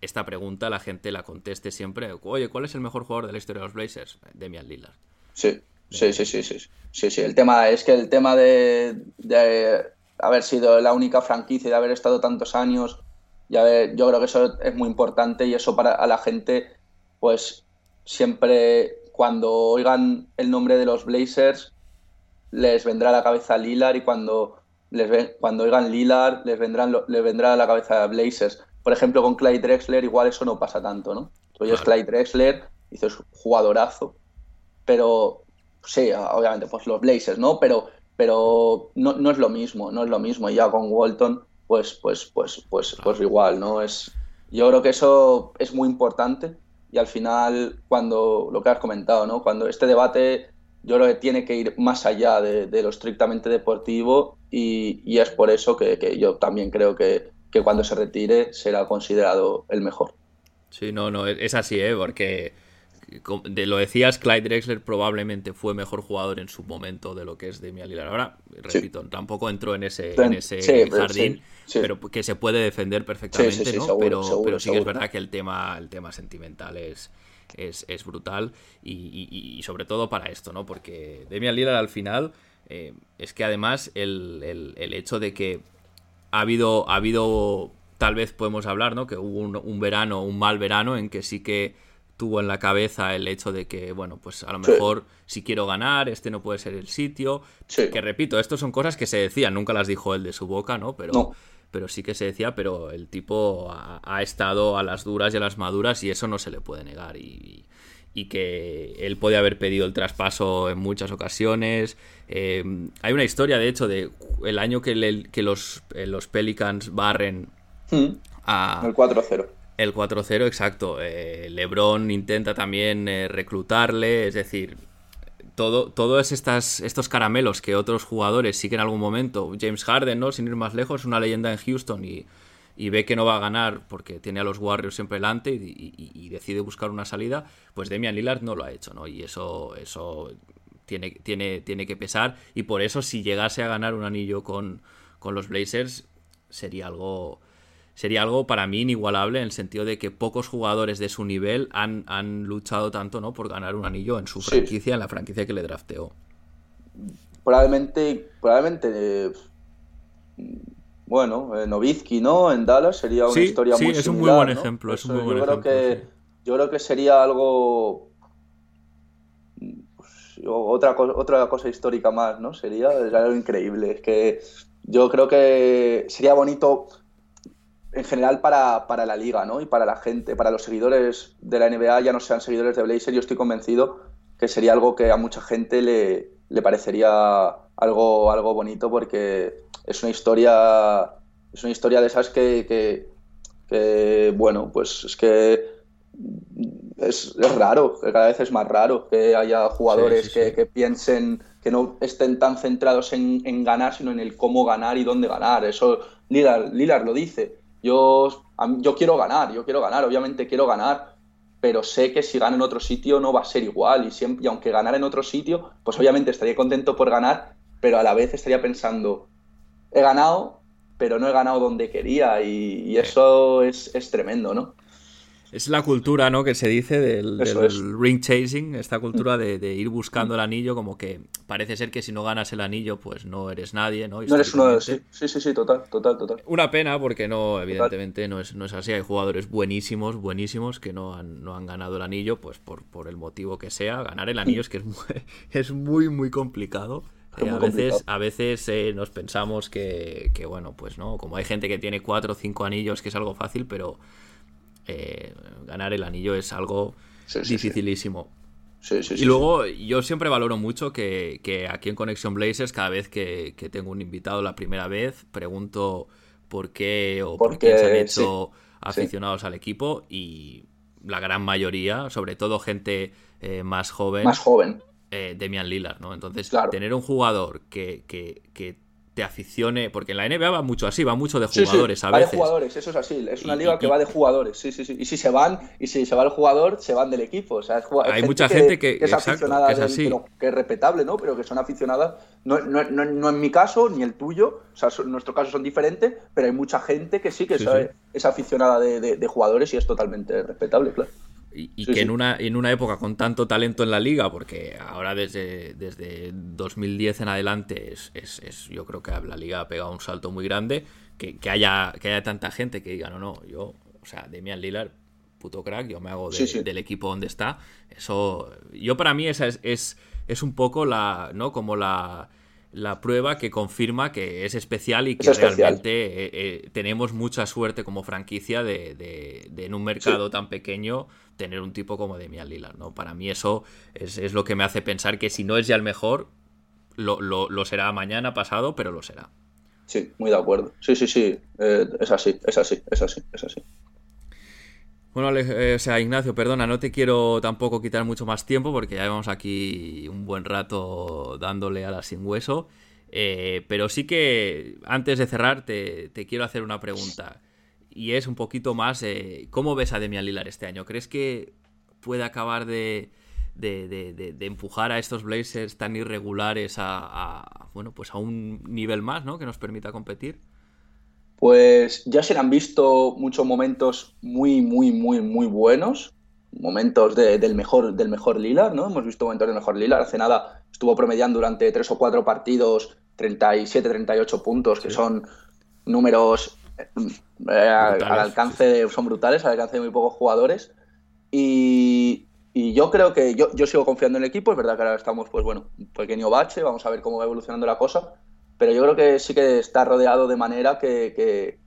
esta pregunta la gente la conteste siempre. Oye, ¿cuál es el mejor jugador de la historia de los Blazers? Demian Lillard. Sí. Sí, sí, sí, sí. Sí, sí. El tema es que el tema de, haber sido la única franquicia y de haber estado tantos años, y yo creo que eso es muy importante y eso para a la gente, pues siempre cuando oigan el nombre de los Blazers, les vendrá a la cabeza Lillard y cuando, les cuando oigan Lillard, les, vendrán, les vendrá a la cabeza Blazers. Por ejemplo, con Clyde Drexler igual eso no pasa tanto, ¿no? Tú oyes Clyde Drexler, dices jugadorazo, pero sí, obviamente, pues los Blazers, ¿no? Pero, pero no, no, es lo mismo, no es lo mismo. Y ya con Walton, pues, pues, pues, pues, pues igual, ¿no? Es, yo creo que eso es muy importante y al final, cuando lo que has comentado, ¿no? Cuando este debate yo creo que tiene que ir más allá de, lo estrictamente deportivo y, y es por eso que, que, yo también creo que, que cuando se retire será considerado el mejor. Sí, no, no, es así, ¿eh? Porque de lo decías, Clyde Drexler probablemente fue mejor jugador en su momento de lo que es Demian Lillard. Ahora, repito, tampoco entró en ese, en ese jardín, pero que se puede defender perfectamente, ¿no? pero, pero sí que es verdad que el tema, el tema sentimental es, es, brutal y, sobre todo para esto, ¿no? Porque Demian Lillard al final eh, es que además el, hecho de que ha habido, ha habido, tal vez podemos hablar, ¿no? Que hubo un, un verano, un mal verano en que sí que tuvo en la cabeza el hecho de que, bueno, pues a lo mejor si quiero ganar, este no puede ser el sitio. Que repito, esto son cosas que se decían, nunca las dijo él de su boca, ¿no? Pero, pero sí que se decía, pero el tipo ha, estado a las duras y a las maduras y eso no se le puede negar. Y, que él puede haber pedido el traspaso en muchas ocasiones. Eh, hay una historia, de hecho, de el año que, que los, eh, los Pelicans barren mm. a... El 4-0 el 4-0, exacto. Eh, LeBron intenta también eh, reclutarle, es decir, todo, todos estas, estos caramelos que otros jugadores sí que en algún momento, James Harden, ¿no? sin ir más lejos, una leyenda en Houston y, ve que no va a ganar porque tiene a los Warriors siempre delante y, decide buscar una salida, pues Demian Lillard no lo ha hecho, ¿no? Y eso, eso tiene, tiene, tiene que pesar y por eso si llegase a ganar un anillo con, con los Blazers sería algo sería algo para mí inigualable en el sentido de que pocos jugadores de su nivel han, han luchado tanto ¿no? por ganar un anillo en su franquicia, en la franquicia que le drafteó. Probablemente, probablemente eh, bueno, eh, Novitsky, ¿no? En Dallas sería una historia muy Sí, es un muy buen ejemplo. Es un muy buen yo, creo que, yo creo que sería algo pues, otra, otra cosa histórica más, ¿no? Sería algo increíble. Es que yo creo que sería bonito en general para, para, la liga, ¿no? Y para la gente, para los seguidores de la NBA, ya no sean seguidores de Blazer, yo estoy convencido que sería algo que a mucha gente le, le parecería algo, algo bonito porque es una historia es una historia de esas que, que, bueno, pues es que es, es, raro, que cada vez es más raro que haya jugadores Que, que, piensen, que no estén tan centrados en, en, ganar, sino en el cómo ganar y dónde ganar. Eso Lillard, Lillard lo dice. Yo, yo quiero ganar, yo quiero ganar, obviamente quiero ganar, pero sé que si gano en otro sitio no va a ser igual y, siempre, y aunque ganar en otro sitio, pues obviamente estaría contento por ganar, pero a la vez estaría pensando, he ganado, pero no he ganado donde quería y, eso es, es tremendo, ¿no? Es la cultura, ¿no? Que se dice del, ring chasing, esta cultura de, ir buscando el anillo, como que parece ser que si no ganas el anillo, pues no eres nadie, ¿no? No eres uno de sí, sí, sí, sí, total, total, total. Una pena, porque no, evidentemente no es, no es así. Hay jugadores buenísimos, buenísimos, que no han, no han ganado el anillo, pues por, por el motivo que sea. Ganar el anillo es que es muy, es muy, muy complicado. Eh, a, veces, a veces eh, nos pensamos que, que, bueno, pues no, como hay gente que tiene cuatro o cinco anillos, que es algo fácil, pero eh, ganar el anillo es algo dificilísimo. y luego yo siempre valoro mucho que, aquí en Conexión Blazers, cada vez que, tengo un invitado la primera vez, pregunto por qué o por qué se han hecho aficionados al equipo y la gran mayoría, sobre todo gente eh, más joven, más joven. Eh, Demian Lillard, ¿no? Entonces, tener un jugador que, que, que te aficione, porque en la NBA va mucho así, va mucho de jugadores a veces. Va de jugadores, eso es así, es una liga que va de jugadores, sí, sí, sí. Y si se van, y si se va el jugador, se van del equipo. O sea, Hay mucha gente que, es aficionada, que es, que es respetable, ¿no? Pero que son aficionadas, no, no, no, en mi caso, ni el tuyo, o sea, en nuestro caso son diferentes, pero hay mucha gente que sí que es, aficionada de, de, jugadores y es totalmente respetable, claro. Y, que En, una, en una época con tanto talento en la liga, porque ahora desde, desde 2010 en adelante es, es, yo creo que la liga ha pegado un salto muy grande, que, haya, que haya tanta gente que diga, no, no, yo, o sea, Demian Lillard, puto crack, yo me hago del equipo donde está. Eso, yo para mí esa es, es, es un poco la, ¿no? Como la la prueba que confirma que es especial y que realmente eh, eh, tenemos mucha suerte como franquicia de, en un mercado tan pequeño tener un tipo como Demian Lillard, ¿no? Para mí eso es, lo que me hace pensar que si no es ya el mejor, lo, será mañana, pasado, pero lo será. Sí, muy de acuerdo. Sí, sí, sí, eh, es así, es así, es así, es así. Bueno, o sea, Ignacio, perdona, no te quiero tampoco quitar mucho más tiempo porque ya llevamos aquí un buen rato dándole a la sin hueso. Eh, pero sí que antes de cerrar te, quiero hacer una pregunta. Y es un poquito más, eh, ¿cómo ves a Demian Lillard este año? ¿Crees que puede acabar de, de, empujar a estos Blazers tan irregulares a, bueno, pues a un nivel más, ¿no? Que nos permita competir. Pues ya se han visto muchos momentos muy, muy, muy, muy buenos. Momentos del mejor del mejor Lillard, ¿no? Hemos visto momentos del mejor Lillard. Hace nada estuvo promediando durante tres o cuatro partidos 37, 38 puntos, que son números eh, al alcance de, son brutales, al alcance de muy pocos jugadores. Y, yo creo que yo, yo, sigo confiando en el equipo. Es verdad que ahora estamos, pues bueno, un pequeño bache. Vamos a ver cómo va evolucionando la cosa pero yo creo que sí que está rodeado de manera que,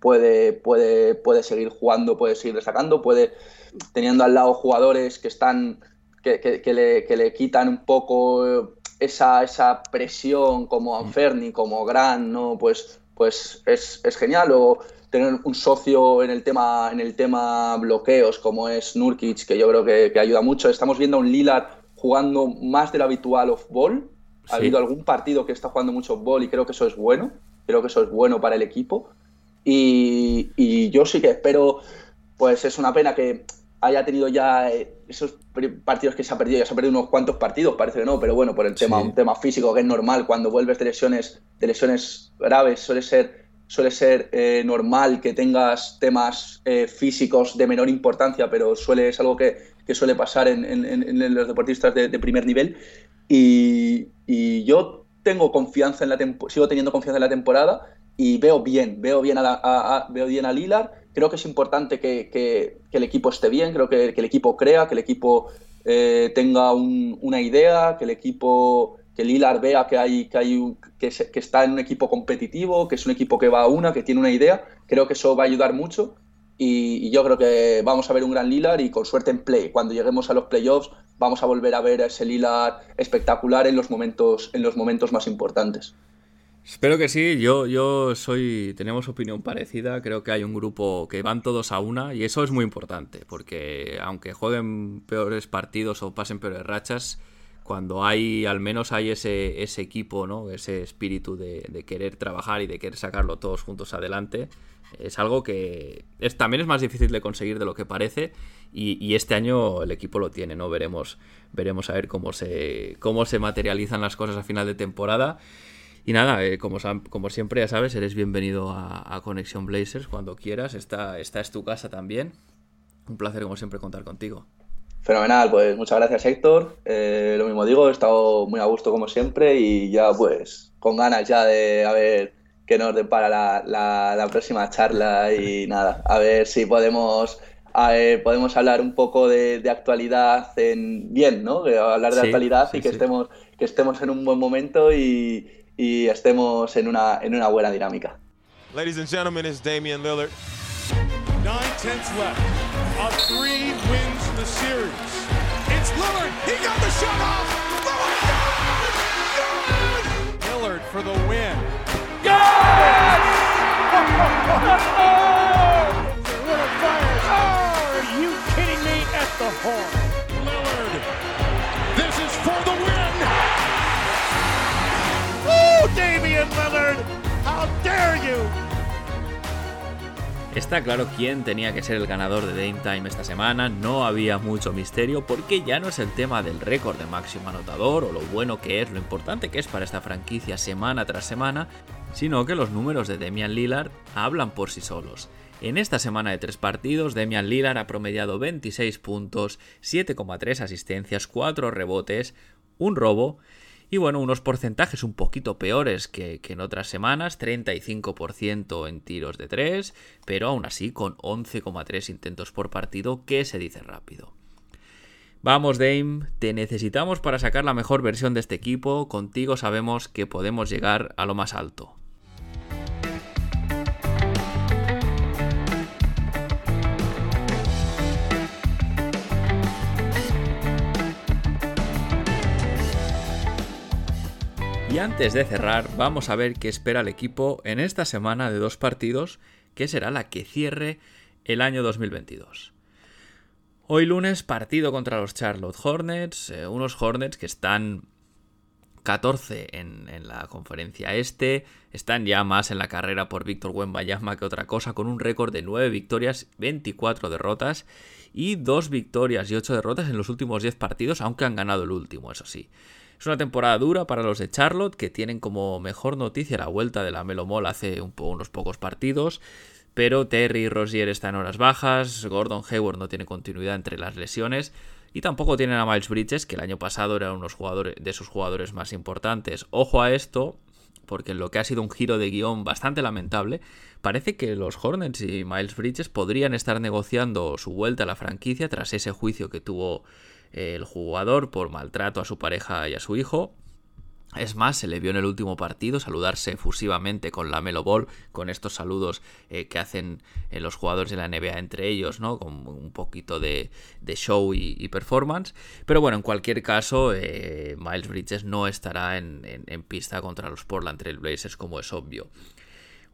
puede, puede, puede seguir jugando, puede seguir destacando, puede teniendo al lado jugadores que están que, le, le, quitan un poco esa, esa presión como mm. Anferni, como Gran, ¿no? Pues, pues es, genial. O tener un socio en el tema, en el tema bloqueos como es Nurkic, que yo creo que, ayuda mucho. Estamos viendo a un Lillard jugando más de lo habitual off-ball, ha habido algún partido que está jugando mucho bol y creo que eso es bueno. Creo que eso es bueno para el equipo. Y, yo sí que espero, pues es una pena que haya tenido ya eh, esos partidos que se ha perdido, ya se ha perdido unos cuantos partidos, parece que no, pero bueno, por el tema, un tema físico que es normal, cuando vuelves de lesiones, de lesiones graves, suele ser, suele ser eh, normal que tengas temas eh, físicos de menor importancia, pero suele, es algo que, suele pasar en, los deportistas de, primer nivel. Y, yo tengo confianza en la sigo teniendo confianza en la temporada y veo bien, veo bien a, veo bien a Lilar. Creo que es importante que, el equipo esté bien, creo que, el equipo crea, que el equipo eh, tenga una idea, que el equipo, que Lilar vea que hay, que hay que, que, está en un equipo competitivo, que es un equipo que va a una, que tiene una idea. Creo que eso va a ayudar mucho. Y, yo creo que vamos a ver un gran Lilar y con suerte en play. Cuando lleguemos a los playoffs vamos a volver a ver a ese Lilar espectacular en los momentos, en los momentos más importantes. Espero que sí, yo, yo soy, tenemos opinión parecida, creo que hay un grupo que van todos a una y eso es muy importante, porque aunque jueguen peores partidos o pasen peores rachas, cuando hay, al menos hay ese, ese equipo, ¿no? ese espíritu de querer trabajar y de querer sacarlo todos juntos adelante, es algo que es, también es más difícil de conseguir de lo que parece y, este año el equipo lo tiene, ¿no? Veremos, veremos a ver cómo se, cómo se materializan las cosas a final de temporada. Y nada, eh, como, como siempre ya sabes, eres bienvenido a, Conexión Blazers cuando quieras. Esta, esta es tu casa también. Un placer como siempre contar contigo. Fenomenal, pues muchas gracias Héctor. Eh, lo mismo digo, he estado muy a gusto como siempre y ya pues con ganas ya de a ver que nos depara la, la, próxima charla y nada, a ver si podemos podemos hablar un poco de, actualidad en bien, ¿no? Hablar de actualidad y que estemos que estemos en un buen momento y, y, estemos en una en una buena dinámica. Ladies and gentlemen, it's Damian Lillard. Nine tenths left. A three wins the series. It's Lillard. He got the shot off. Lillard. Lillard for the win. Yes! Oh, are you kidding me at the horn? Lillard, this is for the win! Oh, Damian Lillard, how dare you! Está claro quién tenía que ser el ganador de Dame Time esta semana, no había mucho misterio porque ya no es el tema del récord de máximo anotador o lo bueno que es, lo importante que es para esta franquicia semana tras semana, sino que los números de Damian Lillard hablan por sí solos. En esta semana de tres partidos, Demian Lillard ha promediado 26 puntos, 7,3 asistencias, 4 rebotes, un robo y bueno, unos porcentajes un poquito peores que, en otras semanas, 35% en tiros de 3, pero aún así con 11,3 intentos por partido, que se dice rápido. Vamos Dame, te necesitamos para sacar la mejor versión de este equipo, contigo sabemos que podemos llegar a lo más alto. Y antes de cerrar, vamos a ver qué espera el equipo en esta semana de dos partidos, que será la que cierre el año 2022. Hoy lunes partido contra los Charlotte Hornets, eh, unos Hornets que están 14 en, la conferencia este, están ya más en la carrera por Víctor Wembayama que otra cosa, con un récord de 9 victorias, 24 derrotas y 2 victorias y 8 derrotas en los últimos 10 partidos, aunque han ganado el último, eso sí. Es una temporada dura para los de Charlotte, que tienen como mejor noticia la vuelta de la Melo Mall hace unos pocos partidos. Pero Terry y Rosier están en horas bajas, Gordon Hayward no tiene continuidad entre las lesiones y tampoco tienen a Miles Bridges, que el año pasado era uno de sus jugadores más importantes. Ojo a esto, porque en lo que ha sido un giro de guion bastante lamentable, parece que los Hornets y Miles Bridges podrían estar negociando su vuelta a la franquicia tras ese juicio que tuvo el jugador por maltrato a su pareja y a su hijo. Es más, se le vio en el último partido saludarse efusivamente con la Melo Ball, con estos saludos eh, que hacen eh, los jugadores de la NBA entre ellos, ¿no? Con un poquito de, show y, performance. Pero bueno, en cualquier caso, eh, Miles Bridges no estará en, en, pista contra los Portland Trail Blazers, como es obvio.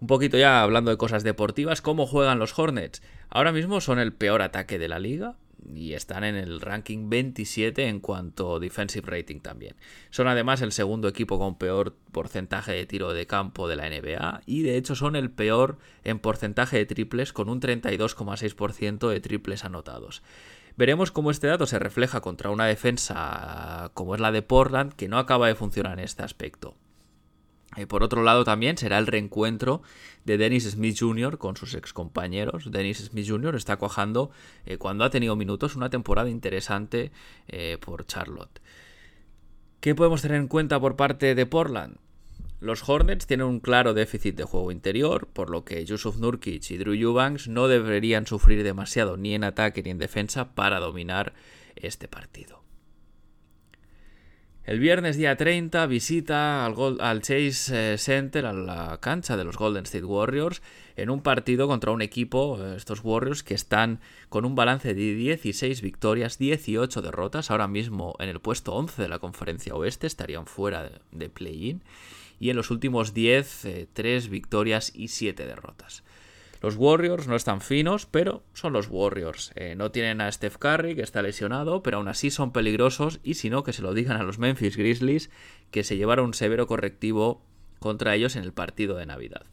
Un poquito ya hablando de cosas deportivas, ¿cómo juegan los Hornets? Ahora mismo son el peor ataque de la liga, y están en el ranking 27 en cuanto a defensive rating también. Son además el segundo equipo con peor porcentaje de tiro de campo de la NBA y de hecho son el peor en porcentaje de triples con un 32,6% de triples anotados. Veremos cómo este dato se refleja contra una defensa como es la de Portland que no acaba de funcionar en este aspecto. Y por otro lado también será el reencuentro de Dennis Smith Jr. con sus excompañeros. Dennis Smith Jr. está cuajando eh, cuando ha tenido minutos una temporada interesante eh, por Charlotte. ¿Qué podemos tener en cuenta por parte de Portland? Los Hornets tienen un claro déficit de juego interior, por lo que Yusuf Nurkic y Drew Eubanks no deberían sufrir demasiado ni en ataque ni en defensa para dominar este partido. El viernes día 30 visita al, Chase eh, Center, a la cancha de los Golden State Warriors, en un partido contra un equipo, eh, estos Warriors, que están con un balance de 16 victorias, 18 derrotas, ahora mismo en el puesto 11 de la conferencia oeste, estarían fuera de, play-in, y en los últimos 10, 3 eh, victorias y 7 derrotas. Los Warriors no están finos, pero son los Warriors. Eh, no tienen a Steph Curry, que está lesionado, pero aún así son peligrosos y si no, que se lo digan a los Memphis Grizzlies, que se llevaron un severo correctivo contra ellos en el partido de Navidad.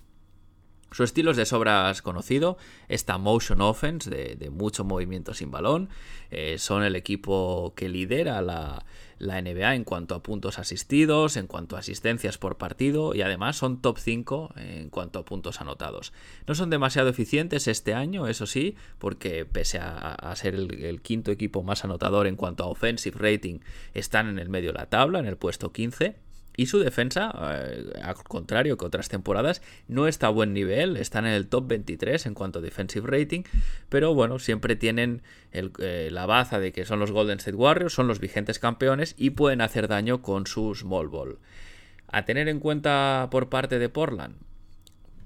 Su estilo es de sobras conocido, esta motion offense de, mucho movimiento sin balón. Eh, son el equipo que lidera la, la, NBA en cuanto a puntos asistidos, en cuanto a asistencias por partido y además son top 5 en cuanto a puntos anotados. No son demasiado eficientes este año, eso sí, porque pese a, ser el, quinto equipo más anotador en cuanto a offensive rating, están en el medio de la tabla, en el puesto 15 y su defensa, eh, al contrario que otras temporadas, no está a buen nivel, están en el top 23 en cuanto a defensive rating, pero bueno, siempre tienen eh, la baza de que son los Golden State Warriors, son los vigentes campeones y pueden hacer daño con su small ball. A tener en cuenta por parte de Portland,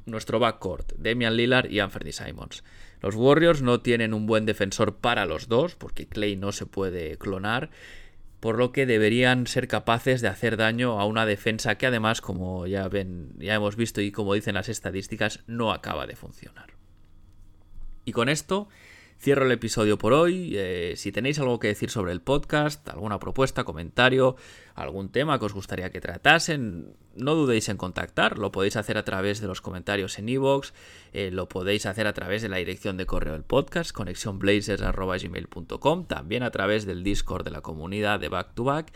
nuestro backcourt, Damian Lillard y Anthony Simons. Los Warriors no tienen un buen defensor para los dos, porque Clay no se puede clonar por lo que deberían ser capaces de hacer daño a una defensa que además, como ya ven, ya hemos visto y como dicen las estadísticas, no acaba de funcionar. Y con esto Cierro el episodio por hoy. Eh, si tenéis algo que decir sobre el podcast, alguna propuesta, comentario, algún tema que os gustaría que tratasen, no dudéis en contactar. Lo podéis hacer a través de los comentarios en iVoox, eh, lo podéis hacer a través de la dirección de correo del podcast, conexionblazers.gmail.com, también a través del Discord de la comunidad de Back to Back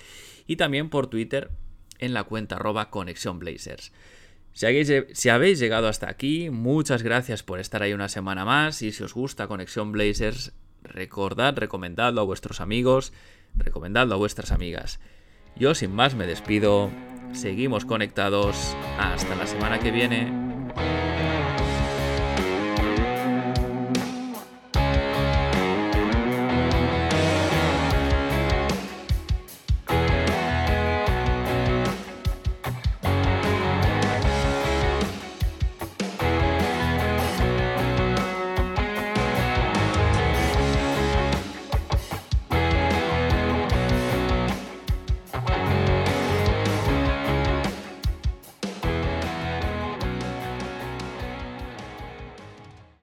y también por Twitter en la cuenta arroba conexionblazers. Si habéis, llegado hasta aquí, muchas gracias por estar ahí una semana más y si os gusta Conexión Blazers, recordad, recomendadlo a vuestros amigos, recomendadlo a vuestras amigas. Yo sin más me despido, seguimos conectados, hasta la semana que viene.